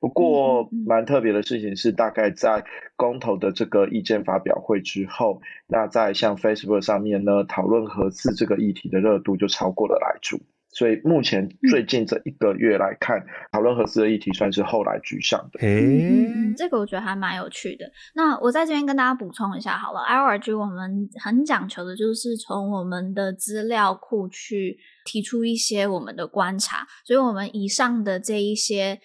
不过，蛮特别的事情是，大概在公投的这个意见发表会之后，那在像 Facebook 上面呢，讨论核四这个议题的热度就超过了莱猪。所以目前最近这一个月来看，讨论核四的议题算是后来居上的。嗯，这个我觉得还蛮有趣的。那我在这边跟大家补充一下好了，IORG 我们很讲求的就是从我们的资料库去提出一些我们的观察，所以我们以上的这一些。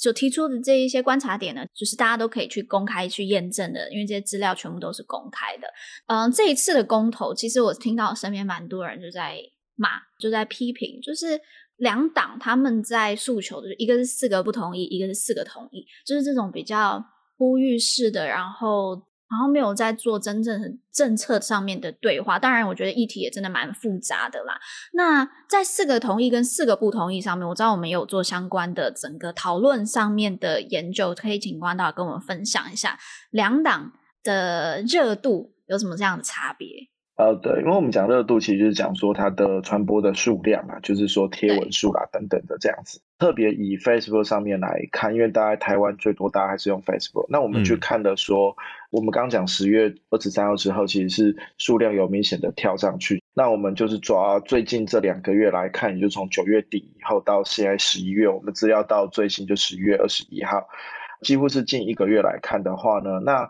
所提出的这一些观察点呢，就是大家都可以去公开去验证的，因为这些资料全部都是公开的。嗯，这一次的公投，其实我听到身边蛮多人就在骂，就在批评，就是两党他们在诉求的，一个是四个不同意，一个是四个同意，就是这种比较呼吁式的，然后。然后没有在做真正政策上面的对话，当然我觉得议题也真的蛮复杂的啦。那在四个同意跟四个不同意上面，我知道我们有做相关的整个讨论上面的研究，可以请关导跟我们分享一下两党的热度有什么这样的差别？呃，对，因为我们讲热度，其实就是讲说它的传播的数量啊，就是说贴文数啦等等的这样子。特别以 Facebook 上面来看，因为大家台湾最多，大家还是用 Facebook。那我们去看的说，嗯、我们刚讲十月二十三号之后，其实是数量有明显的跳上去。那我们就是抓最近这两个月来看，也就从九月底以后到现在十一月，我们资料到最新就十一月二十一号，几乎是近一个月来看的话呢，那。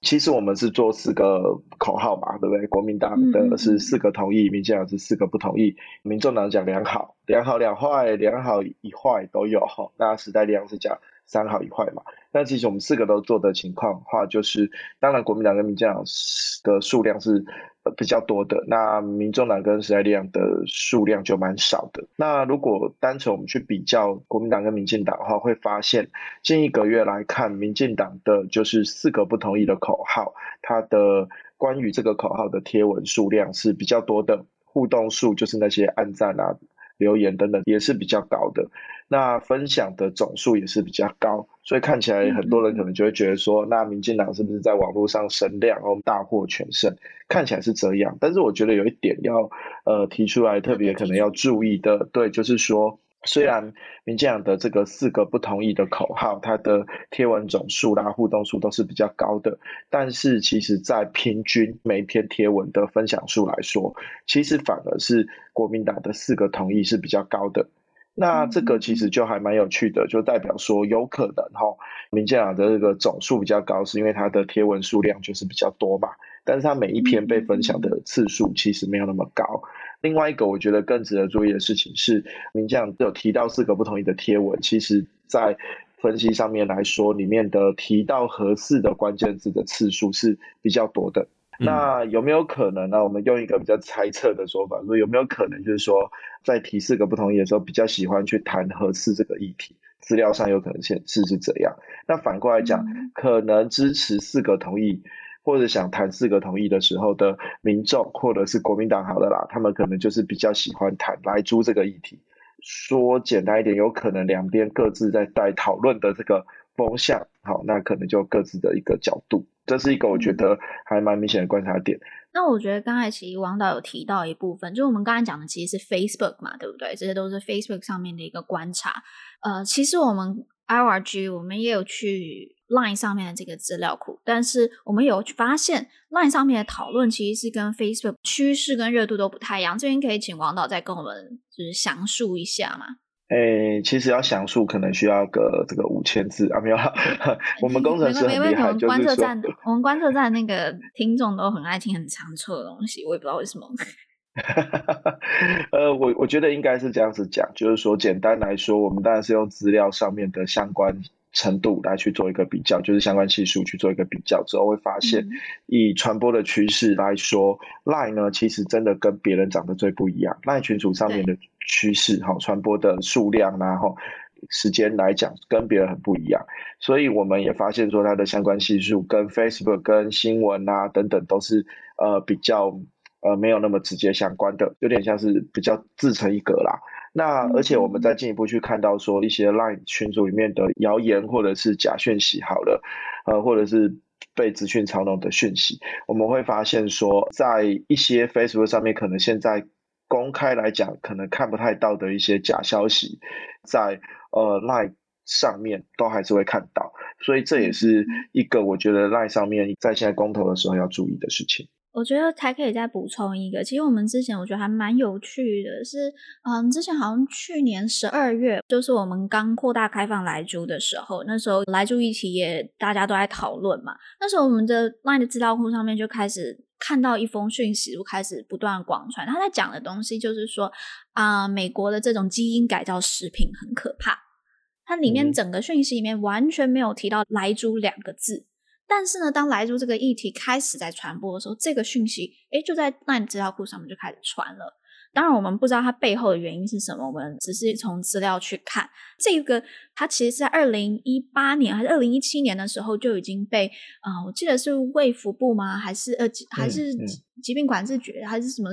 其实我们是做四个口号嘛，对不对？国民党的是四个同意，民进党是四个不同意，民众党讲良好，良好两坏，良好一坏都有。那时代力量是讲三好一坏嘛。那其实我们四个都做的情况的话，就是当然国民党跟民进党的数量是比较多的，那民众党跟时代力量的数量就蛮少的。那如果单纯我们去比较国民党跟民进党的话，会发现近一个月来看，民进党的就是四个不同意的口号，它的关于这个口号的贴文数量是比较多的，互动数就是那些按赞啊。留言等等也是比较高的，那分享的总数也是比较高，所以看起来很多人可能就会觉得说，那民进党是不是在网络上声量哦大获全胜？看起来是这样，但是我觉得有一点要呃提出来，特别可能要注意的，对，就是说虽然民进党的这个四个不同意的口号，它的贴文总数啦、互动数都是比较高的，但是其实在平均每一篇贴文的分享数来说，其实反而是国民党的四个同意是比较高的。那这个其实就还蛮有趣的，就代表说有可能哈，民进党的这个总数比较高，是因为它的贴文数量就是比较多嘛，但是它每一篇被分享的次数其实没有那么高。另外一个我觉得更值得注意的事情是，您这样有提到四个不同意的贴文，其实在分析上面来说，里面的提到合适的关键字的次数是比较多的。那有没有可能呢？我们用一个比较猜测的说法，说有没有可能就是说，在提四个不同意的时候，比较喜欢去谈合适这个议题？资料上有可能显示是这样。那反过来讲，可能支持四个同意。或者想谈四个同意的时候的民众，或者是国民党好的啦，他们可能就是比较喜欢谈莱猪这个议题。说简单一点，有可能两边各自在带讨论的这个风向，好，那可能就各自的一个角度。这是一个我觉得还蛮明显的观察点。那我觉得刚才其实王导有提到一部分，就是我们刚才讲的其实是 Facebook 嘛，对不对？这些都是 Facebook 上面的一个观察。呃，其实我们 IORG 我们也有去。Line 上面的这个资料库，但是我们有发现，Line 上面的讨论其实是跟 Facebook 趋势跟热度都不太一样。这边可以请王导再跟我们就是详述一下吗？诶、欸，其实要详述可能需要个这个五千字啊，没有。我们工程师很厉害，就是说，观测站，我们观测站那个听众都很爱听很长臭的东西，我也不知道为什么。呃，我我觉得应该是这样子讲，就是说，简单来说，我们当然是用资料上面的相关。程度来去做一个比较，就是相关系数去做一个比较之后，会发现以传播的趋势来说，Line 呢其实真的跟别人长得最不一样。Line 群组上面的趋势哈，传播的数量然后时间来讲跟别人很不一样，所以我们也发现说它的相关系数跟 Facebook 跟新闻啊等等都是呃比较呃没有那么直接相关的，有点像是比较自成一格啦。那而且我们再进一步去看到说一些 Line 群组里面的谣言或者是假讯息，好了，呃，或者是被资讯操弄的讯息，我们会发现说，在一些 Facebook 上面，可能现在公开来讲可能看不太到的一些假消息，在呃 Line 上面都还是会看到，所以这也是一个我觉得 Line 上面在现在公投的时候要注意的事情。我觉得还可以再补充一个，其实我们之前我觉得还蛮有趣的是，嗯，之前好像去年十二月，就是我们刚扩大开放莱猪的时候，那时候莱猪议题也大家都在讨论嘛。那时候我们的 LINE 的资料库上面就开始看到一封讯息，就开始不断广传。他在讲的东西就是说，啊、呃，美国的这种基因改造食品很可怕。它里面整个讯息里面完全没有提到莱猪两个字。但是呢，当莱猪这个议题开始在传播的时候，这个讯息诶就在 LINE 资料库上面就开始传了。当然，我们不知道它背后的原因是什么，我们只是从资料去看这个，它其实是在二零一八年还是二零一七年的时候就已经被啊、呃，我记得是卫福部吗？还是呃，还是疾病管制局、还是什么？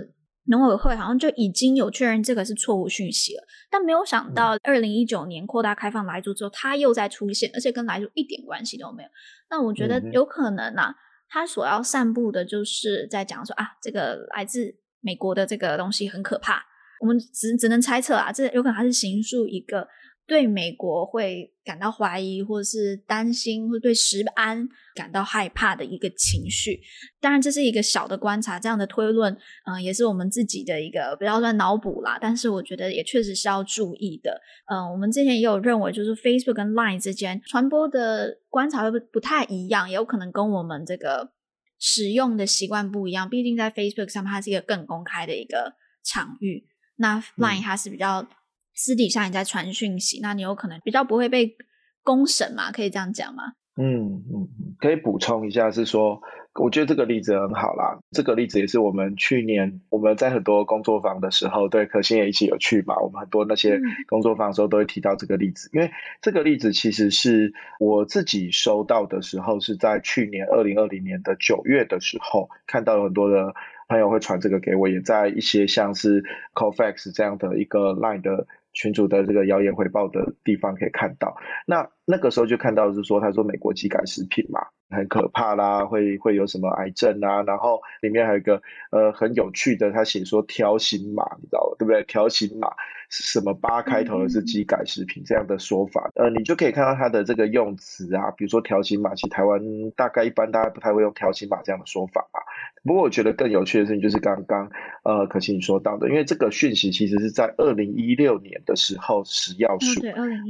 农委会好像就已经有确认这个是错误讯息了，但没有想到二零一九年扩大开放莱猪之后，它又再出现，而且跟莱猪一点关系都没有。那我觉得有可能啊，他所要散布的就是在讲说啊，这个来自美国的这个东西很可怕。我们只只能猜测啊，这有可能还是形塑一个。对美国会感到怀疑，或者是担心，或者对食安感到害怕的一个情绪。当然，这是一个小的观察，这样的推论，嗯、呃，也是我们自己的一个不要算脑补啦。但是，我觉得也确实是要注意的。嗯、呃，我们之前也有认为，就是 Facebook 跟 Line 之间传播的观察会不不太一样，也有可能跟我们这个使用的习惯不一样。毕竟在 Facebook 上面，它是一个更公开的一个场域，那 Line 它是比较。嗯私底下你在传讯息，那你有可能比较不会被公审嘛？可以这样讲吗？嗯嗯，可以补充一下，是说，我觉得这个例子很好啦。这个例子也是我们去年我们在很多工作坊的时候，对，可心也一起有去嘛。我们很多那些工作坊的时候都会提到这个例子，嗯、因为这个例子其实是我自己收到的时候，是在去年二零二零年的九月的时候，看到有很多的朋友会传这个给我，也在一些像是 Cofacts 这样的一个 Line 的。群主的这个谣言回报的地方可以看到。那那个时候就看到是说，他说美国基改食品嘛，很可怕啦，会会有什么癌症啊？然后里面还有一个呃很有趣的，他写说条形码，你知道对不对？条形码。什么八开头的是基改食品这样的说法，呃，你就可以看到它的这个用词啊，比如说条形码，其实台湾大概一般大家不太会用条形码这样的说法啊。不过我觉得更有趣的事情就是刚刚呃可欣你说到的，因为这个讯息其实是在二零一六年的时候，食药署，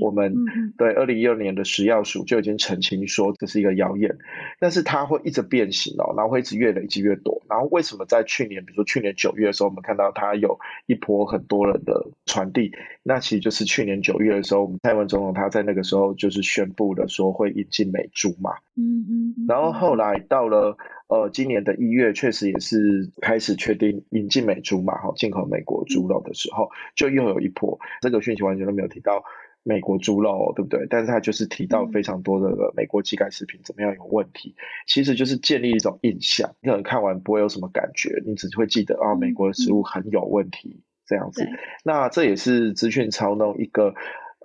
我们对二零一六年的食药署就已经澄清说这是一个谣言，但是它会一直变形哦，然后会一直越累积越多。然后为什么在去年，比如说去年九月的时候，我们看到它有一波很多人的传递，那其实就是去年九月的时候，我们蔡文总统他在那个时候就是宣布了说会引进美猪嘛，嗯嗯，然后后来到了。呃，今年的一月确实也是开始确定引进美猪嘛，哈，进口美国猪肉的时候，就又有一波。这个讯息完全都没有提到美国猪肉，对不对？但是他就是提到非常多的美国基改食品怎么样有问题，其实就是建立一种印象。你可能看完不会有什么感觉，你只会记得啊，美国的食物很有问题这样子。那这也是资讯操弄一个。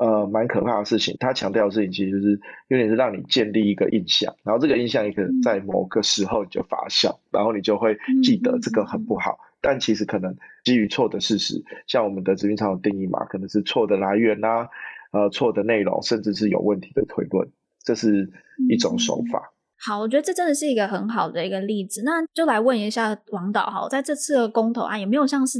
呃，蛮可怕的事情。他强调的事情，其实就是有点是让你建立一个印象，然后这个印象也可能在某个时候你就发酵，然后你就会记得这个很不好。但其实可能基于错的事实，像我们的资讯操的定义嘛，可能是错的来源啊，呃，错的内容，甚至是有问题的推论，这是一种手法。好，我觉得这真的是一个很好的一个例子。那就来问一下王导，哈，在这次的公投案有没有像是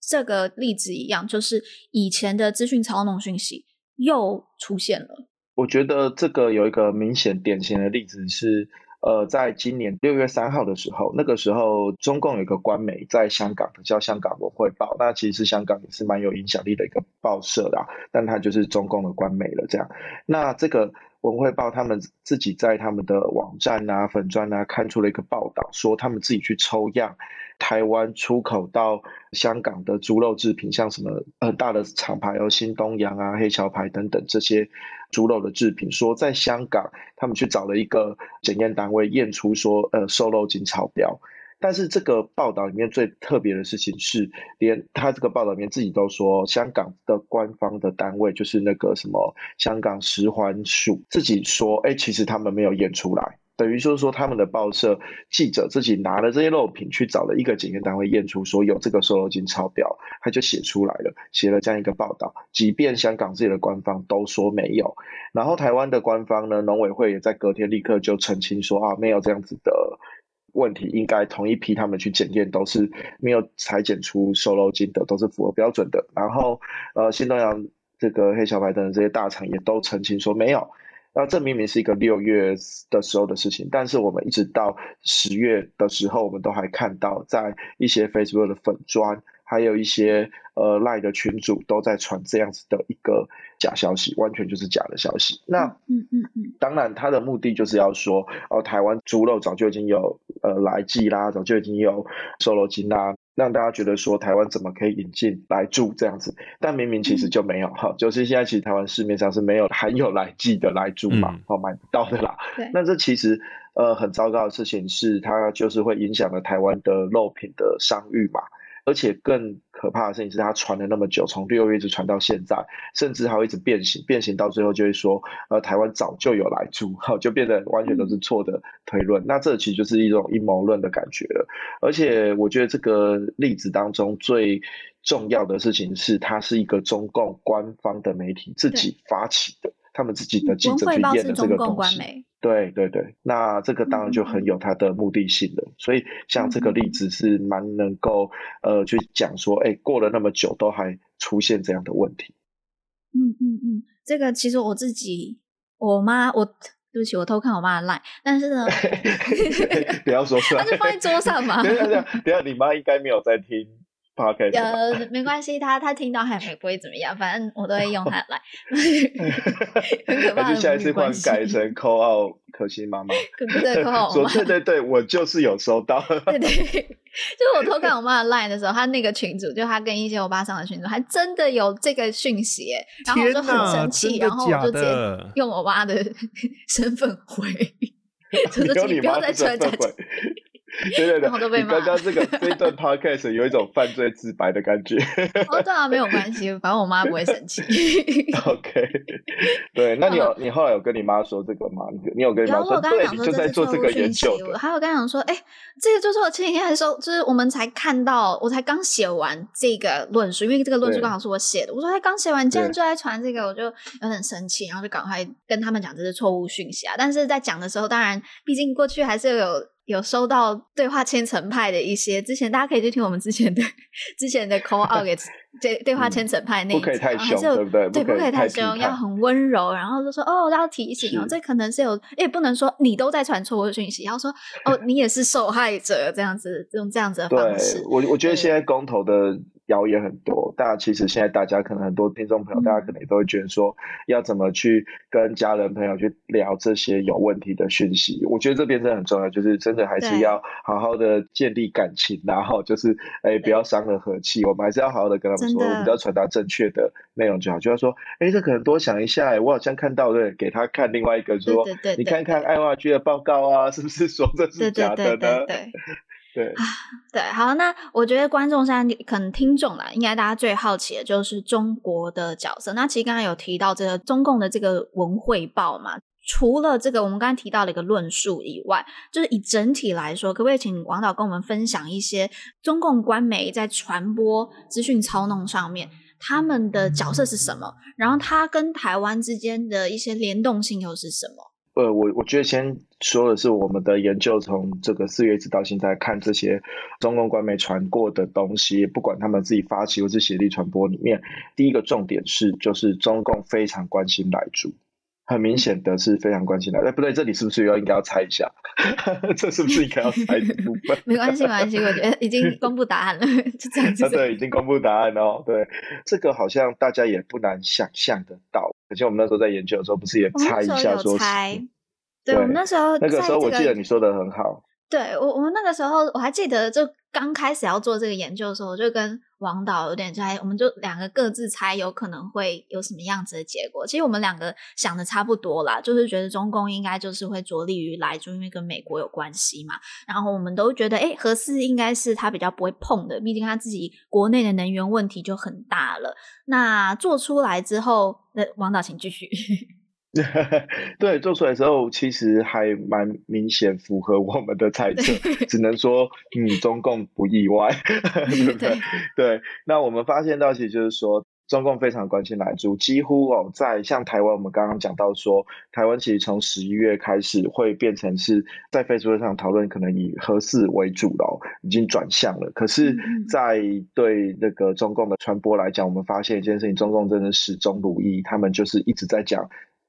这个例子一样，就是以前的资讯操弄讯息？又出现了。我觉得这个有一个明显典型的例子是，呃，在今年六月三号的时候，那个时候中共有一个官媒在香港叫《香港文汇报》，那其实香港也是蛮有影响力的一个报社啦，但它就是中共的官媒了。这样，那这个文汇报他们自己在他们的网站啊、粉专啊，看出了一个报道，说他们自己去抽样。台湾出口到香港的猪肉制品，像什么很大的厂牌，有新东阳啊、黑桥牌等等这些猪肉的制品，说在香港他们去找了一个检验单位验出说，呃，瘦肉精超标。但是这个报道里面最特别的事情是，连他这个报道里面自己都说，香港的官方的单位就是那个什么香港食环署自己说，哎，其实他们没有验出来。等于就是说，他们的报社记者自己拿了这些肉品去找了一个检验单位验出说有这个瘦肉精超标，他就写出来了，写了这样一个报道。即便香港自己的官方都说没有，然后台湾的官方呢，农委会也在隔天立刻就澄清说啊，没有这样子的问题，应该同一批他们去检验都是没有裁检出瘦肉精的，都是符合标准的。然后呃，新东阳这个黑小白等这些大厂也都澄清说没有。那这明明是一个六月的时候的事情，但是我们一直到十月的时候，我们都还看到在一些 Facebook 的粉专，还有一些呃 Line 的群组都在传这样子的一个假消息，完全就是假的消息。那嗯嗯嗯，当然他的目的就是要说，哦，台湾猪肉早就已经有呃来剂啦，早就已经有瘦肉精啦。让大家觉得说台湾怎么可以引进来住这样子，但明明其实就没有哈，就是现在其实台湾市面上是没有含有来记的来住嘛，哦、嗯、买不到的啦。那这其实呃很糟糕的事情是，它就是会影响了台湾的肉品的商誉嘛。而且更可怕的事情是，它传了那么久，从六月一直传到现在，甚至还会一直变形，变形到最后就会说，呃，台湾早就有来猪，哈，就变得完全都是错的推论。那这其实就是一种阴谋论的感觉了。而且我觉得这个例子当中最重要的事情是，它是一个中共官方的媒体自己发起的，他们自己的记者去验的这个东西。对对对，那这个当然就很有它的目的性了。嗯、所以像这个例子是蛮能够呃去讲说，哎，过了那么久都还出现这样的问题。嗯嗯嗯，这个其实我自己，我妈，我对不起，我偷看我妈的 line，但是呢 不要说出来，它是放在桌上嘛？等下等下，等下，你妈应该没有在听。呃，没关系，他他听到还不会怎么样，反正我都会用它来。很可怕。还是下一次换改成 call out 可心妈妈？对，call out 说对对对，我就是有收到。对对，就是我偷看我妈的 line 的时候，她那个群主，就她跟一些欧巴桑的群主，还真的有这个讯息，然后我就很生气，然后我就直接用我妈的 身份回，就是请不要再传下 去。对对对，你刚刚这个这一段 podcast 有一种犯罪自白的感觉。哦，对啊，没有关系，反正我妈不会生气。OK，对，那你有你后来有跟你妈说这个吗？你你有跟你妈说？我刚刚讲说就在做这个研究。还有刚刚讲说，哎，这个就是我前几天还说，就是我们才看到，我才刚写完这个论述，因为这个论述刚好是我写的。我说他刚写完，竟然就在传这个，我就有点生气，然后就赶快跟他们讲这是错误讯息啊。但是在讲的时候，当然，毕竟过去还是有。有收到对话千层派的一些，之前大家可以去听我们之前的之前的 call out 对对话千层派那一集，不可以太凶，对不对？对，不可以太凶，要很温柔，然后就说哦，要提醒哦，这可能是有，也不能说你都在传错误讯息，要说哦，你也是受害者，这样子用这样子的方式。我我觉得现在公投的。谣言很多，但其实现在大家可能很多听众朋友，大家可能也都会觉得说，要怎么去跟家人朋友去聊这些有问题的讯息。我觉得这边真的很重要，就是真的还是要好好的建立感情，然后就是哎不要伤了和气，我们还是要好好的跟他们说，我们要传达正确的内容就好。就要说，哎，这可能多想一下，我好像看到对，给他看另外一个说，你看看爱华居的报告啊，是不是说这是假的呢？对啊，对，好，那我觉得观众现在可能听众啦，应该大家最好奇的就是中国的角色。那其实刚刚有提到这个中共的这个文汇报嘛，除了这个我们刚刚提到的一个论述以外，就是以整体来说，可不可以请王导跟我们分享一些中共官媒在传播资讯操弄上面他们的角色是什么？然后他跟台湾之间的一些联动性又是什么？呃，我我觉得先说的是我们的研究，从这个四月一直到现在看这些中共官媒传过的东西，不管他们自己发起或是协力传播里面，第一个重点是，就是中共非常关心来主，很明显的是非常关心的。哎，不对，这里是不是要应该要猜一下？这是不是应该要猜的部分？没关系，没关系，我觉得已经公布答案了，就这样子。对，已经公布答案了。对，这个好像大家也不难想象得到。而且我们那时候在研究的时候，不是也猜一下说？说猜。对，我们那时候那个时候，我记得你说的很好。对我，我们那个时候我还记得，就刚开始要做这个研究的时候，我就跟王导有点猜，我们就两个各自猜有可能会有什么样子的结果。其实我们两个想的差不多啦，就是觉得中共应该就是会着力于来，就，因为跟美国有关系嘛。然后我们都觉得，哎，核四应该是他比较不会碰的，毕竟他自己国内的能源问题就很大了。那做出来之后，那王导请继续。对，做出来之后其实还蛮明显符合我们的猜测，只能说，嗯，中共不意外，对不对？对，那我们发现到，其实就是说，中共非常关心莱猪，几乎哦，在像台湾，我们刚刚讲到说，台湾其实从十一月开始会变成是在 Facebook 上讨论，可能以核四为主了，已经转向了。可是，在对那个中共的传播来讲，我们发现一件事情，中共真的始终如一，他们就是一直在讲。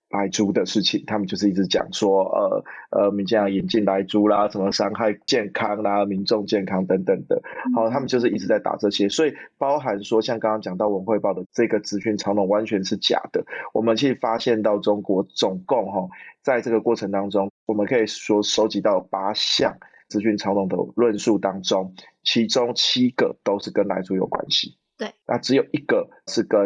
莱猪的事情，他们就是一直讲说，呃呃，民进党引进莱猪啦，什么伤害健康啦、民众健康等等的，好，他们就是一直在打这些，所以包含说，像刚刚讲到文汇报的这个资讯操弄完全是假的。我们其实发现到中国总共哈，在这个过程当中，我们可以说收集到八项资讯操弄的论述当中，其中七个都是跟莱猪有关系。对，那只有一个是跟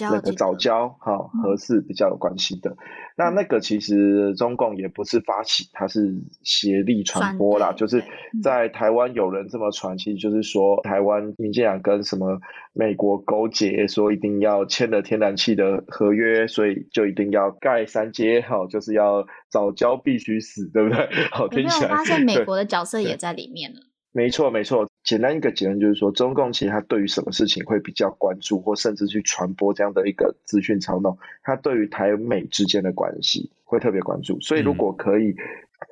那个早教哈合适比较有关系的。嗯、那那个其实中共也不是发起，它是协力传播啦。就是在台湾有人这么传，其实就是说台湾民进党跟什么美国勾结，说一定要签了天然气的合约，所以就一定要盖三阶哈，就是要早教必须死，对不对？好，听起来发现美国的角色也在里面了。没错，没错。简单一个结论就是说，中共其实他对于什么事情会比较关注，或甚至去传播这样的一个资讯操弄，他对于台美之间的关系会特别关注。所以，如果可以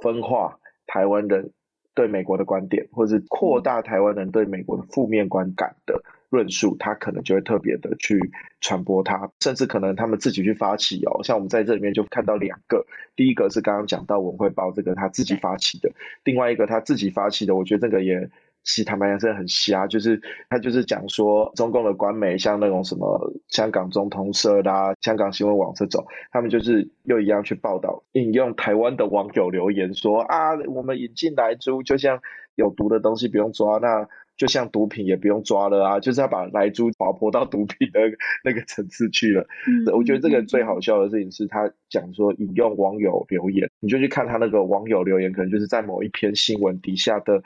分化台湾人对美国的观点，或者是扩大台湾人对美国的负面观感的。论述，他可能就会特别的去传播它，甚至可能他们自己去发起哦。像我们在这里面就看到两个，第一个是刚刚讲到文汇报这个他自己发起的，另外一个他自己发起的，我觉得这个也其实坦白讲是很瞎，就是他就是讲说中共的官媒像那种什么香港中通社啦、香港新闻网这种，他们就是又一样去报道，引用台湾的网友留言说啊，我们引进莱猪就像有毒的东西不用抓那。就像毒品也不用抓了啊，就是要把来猪滑坡到毒品的那个层次去了。嗯，我觉得这个最好笑的事情是他讲说引用网友留言，你就去看他那个网友留言，可能就是在某一篇新闻底下的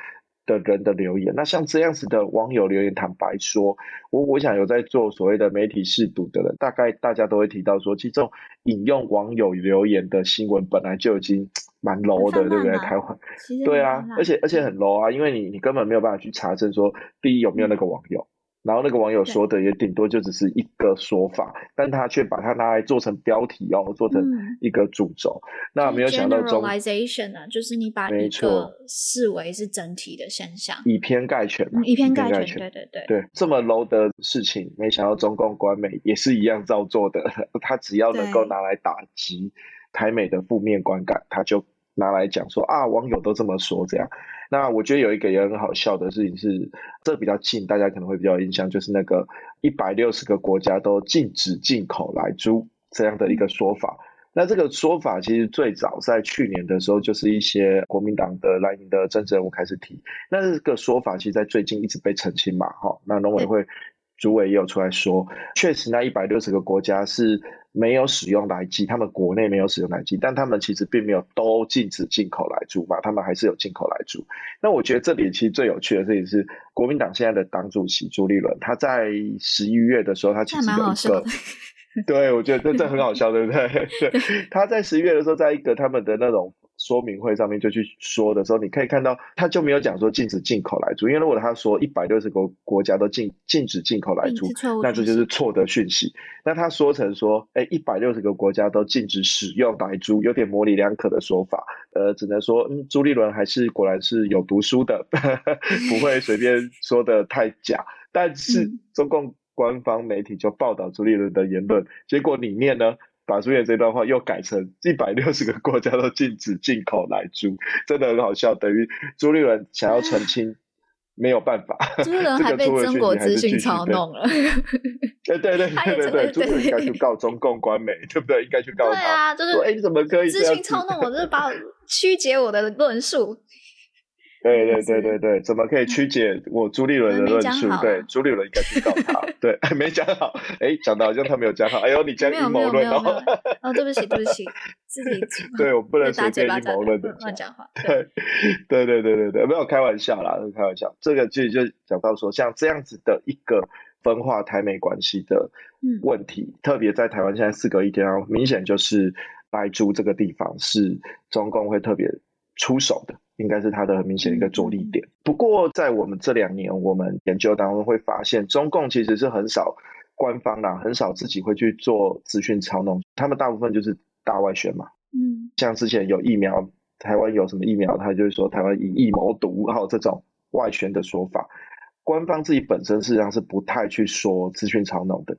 的人的留言。那像这样子的网友留言，坦白说，我我想有在做所谓的媒体试读的人，大概大家都会提到说，其实这种引用网友留言的新闻本来就已经蛮 low 的，对不对？台湾，对啊，而且而且很 low 啊，因为你你根本没有办法去查证说，第一有没有那个网友。然后那个网友说的也顶多就只是一个说法，但他却把它拿来做成标题哦，做成一个主轴。嗯、那没有想到中 generalization 啊，就是你把一个视为是整体的现象，以偏概全嘛，以偏概全，对对对对，这么 low 的事情，没想到中共官媒也是一样照做的。他只要能够拿来打击台美的负面观感，他就拿来讲说啊，网友都这么说这样。那我觉得有一个也很好笑的事情是，这比较近，大家可能会比较有印象，就是那个一百六十个国家都禁止进口来猪这样的一个说法。那这个说法其实最早在去年的时候，就是一些国民党的蓝营的政治人物开始提。那这个说法其实在最近一直被澄清嘛，哈。那农委会主委也有出来说，确实那一百六十个国家是。没有使用来基，他们国内没有使用来基，但他们其实并没有都禁止进口来猪嘛，他们还是有进口来猪。那我觉得这里其实最有趣的事情是，国民党现在的党主席朱立伦，他在十一月的时候，他其实有一个，对，我觉得这这很好笑，对不对？对，他在十一月的时候，在一个他们的那种。说明会上面就去说的时候，你可以看到他就没有讲说禁止进口来猪，因为如果他说一百六十个国家都禁禁止进口来猪，那这就是错的讯息。那他说成说，哎，一百六十个国家都禁止使用莱猪，有点模棱两可的说法。呃，只能说，嗯，朱立伦还是果然是有读书的，不会随便说的太假。但是中共官方媒体就报道朱立伦的言论，结果里面呢？把朱立伦这段话又改成一百六十个国家都禁止进口奶猪，真的很好笑。等于朱立伦想要澄清，没有办法。朱立伦还被中国资讯操弄了。对对对对对对，朱立伦应该去告中共官媒，对不对？应该去告他。对啊，就是哎，你怎么可以资讯操弄我？就是把我 曲解我的论述。对对对对对，怎么可以曲解我朱立伦的论述？对，朱立伦应该去告他。对，没讲好。哎，讲的好像他没有讲好。哎呦，你讲阴谋论哦！哦，对不起，对不起，自己对我不能随便阴谋论的乱讲话。对对对对对对，没有开玩笑啦，开玩笑。这个其实就讲到说，像这样子的一个分化台美关系的问题，特别在台湾现在四个一天，明显就是白猪这个地方是中共会特别出手的。应该是它的很明显的一个着力点。不过，在我们这两年，我们研究当中会发现，中共其实是很少官方啦，很少自己会去做资讯操弄。他们大部分就是大外宣嘛。嗯，像之前有疫苗，台湾有什么疫苗，他就是说台湾以疫谋独，还有这种外宣的说法。官方自己本身实际上是不太去说资讯操弄的。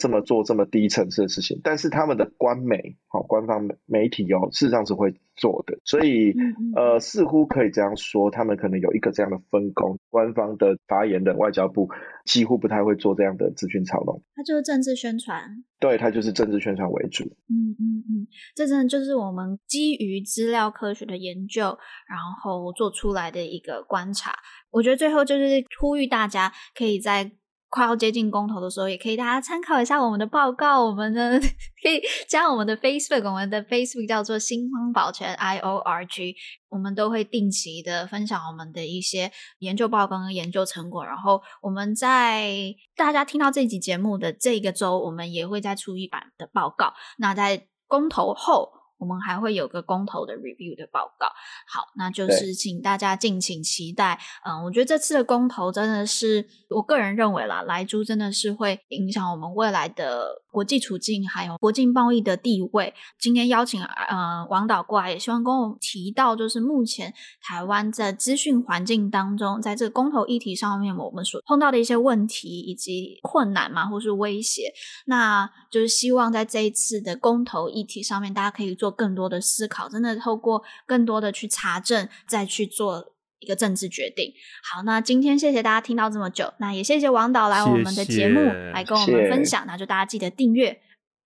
这么做这么低层次的事情，但是他们的官媒，好，官方媒体哦，事实上是会做的，所以呃，似乎可以这样说，他们可能有一个这样的分工，官方的发言人外交部几乎不太会做这样的资讯操弄，它就是政治宣传，对，它就是政治宣传为主，嗯嗯嗯，这真的就是我们基于资料科学的研究，然后做出来的一个观察，我觉得最后就是呼吁大家可以在。快要接近公投的时候，也可以大家参考一下我们的报告。我们的 可以加我们的 Facebook，我们的 Facebook 叫做“心慌保全 I O R G”。我们都会定期的分享我们的一些研究报告跟研究成果。然后我们在大家听到这集节目的这个周，我们也会再出一版的报告。那在公投后，我们还会有个公投的 review 的报告，好，那就是请大家敬请期待。嗯，我觉得这次的公投真的是，我个人认为啦，莱猪真的是会影响我们未来的国际处境，还有国际贸易的地位。今天邀请呃王导过来，也希望跟我提到，就是目前台湾在资讯环境当中，在这个公投议题上面，我们所碰到的一些问题以及困难嘛，或是威胁，那就是希望在这一次的公投议题上面，大家可以做。更多的思考，真的透过更多的去查证，再去做一个政治决定。好，那今天谢谢大家听到这么久，那也谢谢王导来我们的节目来跟我们分享。那就大家记得订阅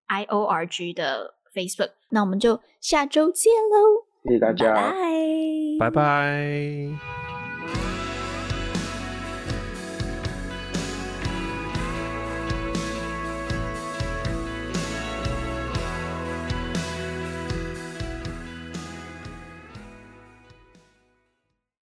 I O R G 的 Facebook。那我们就下周见喽！谢谢大家，拜拜。拜拜。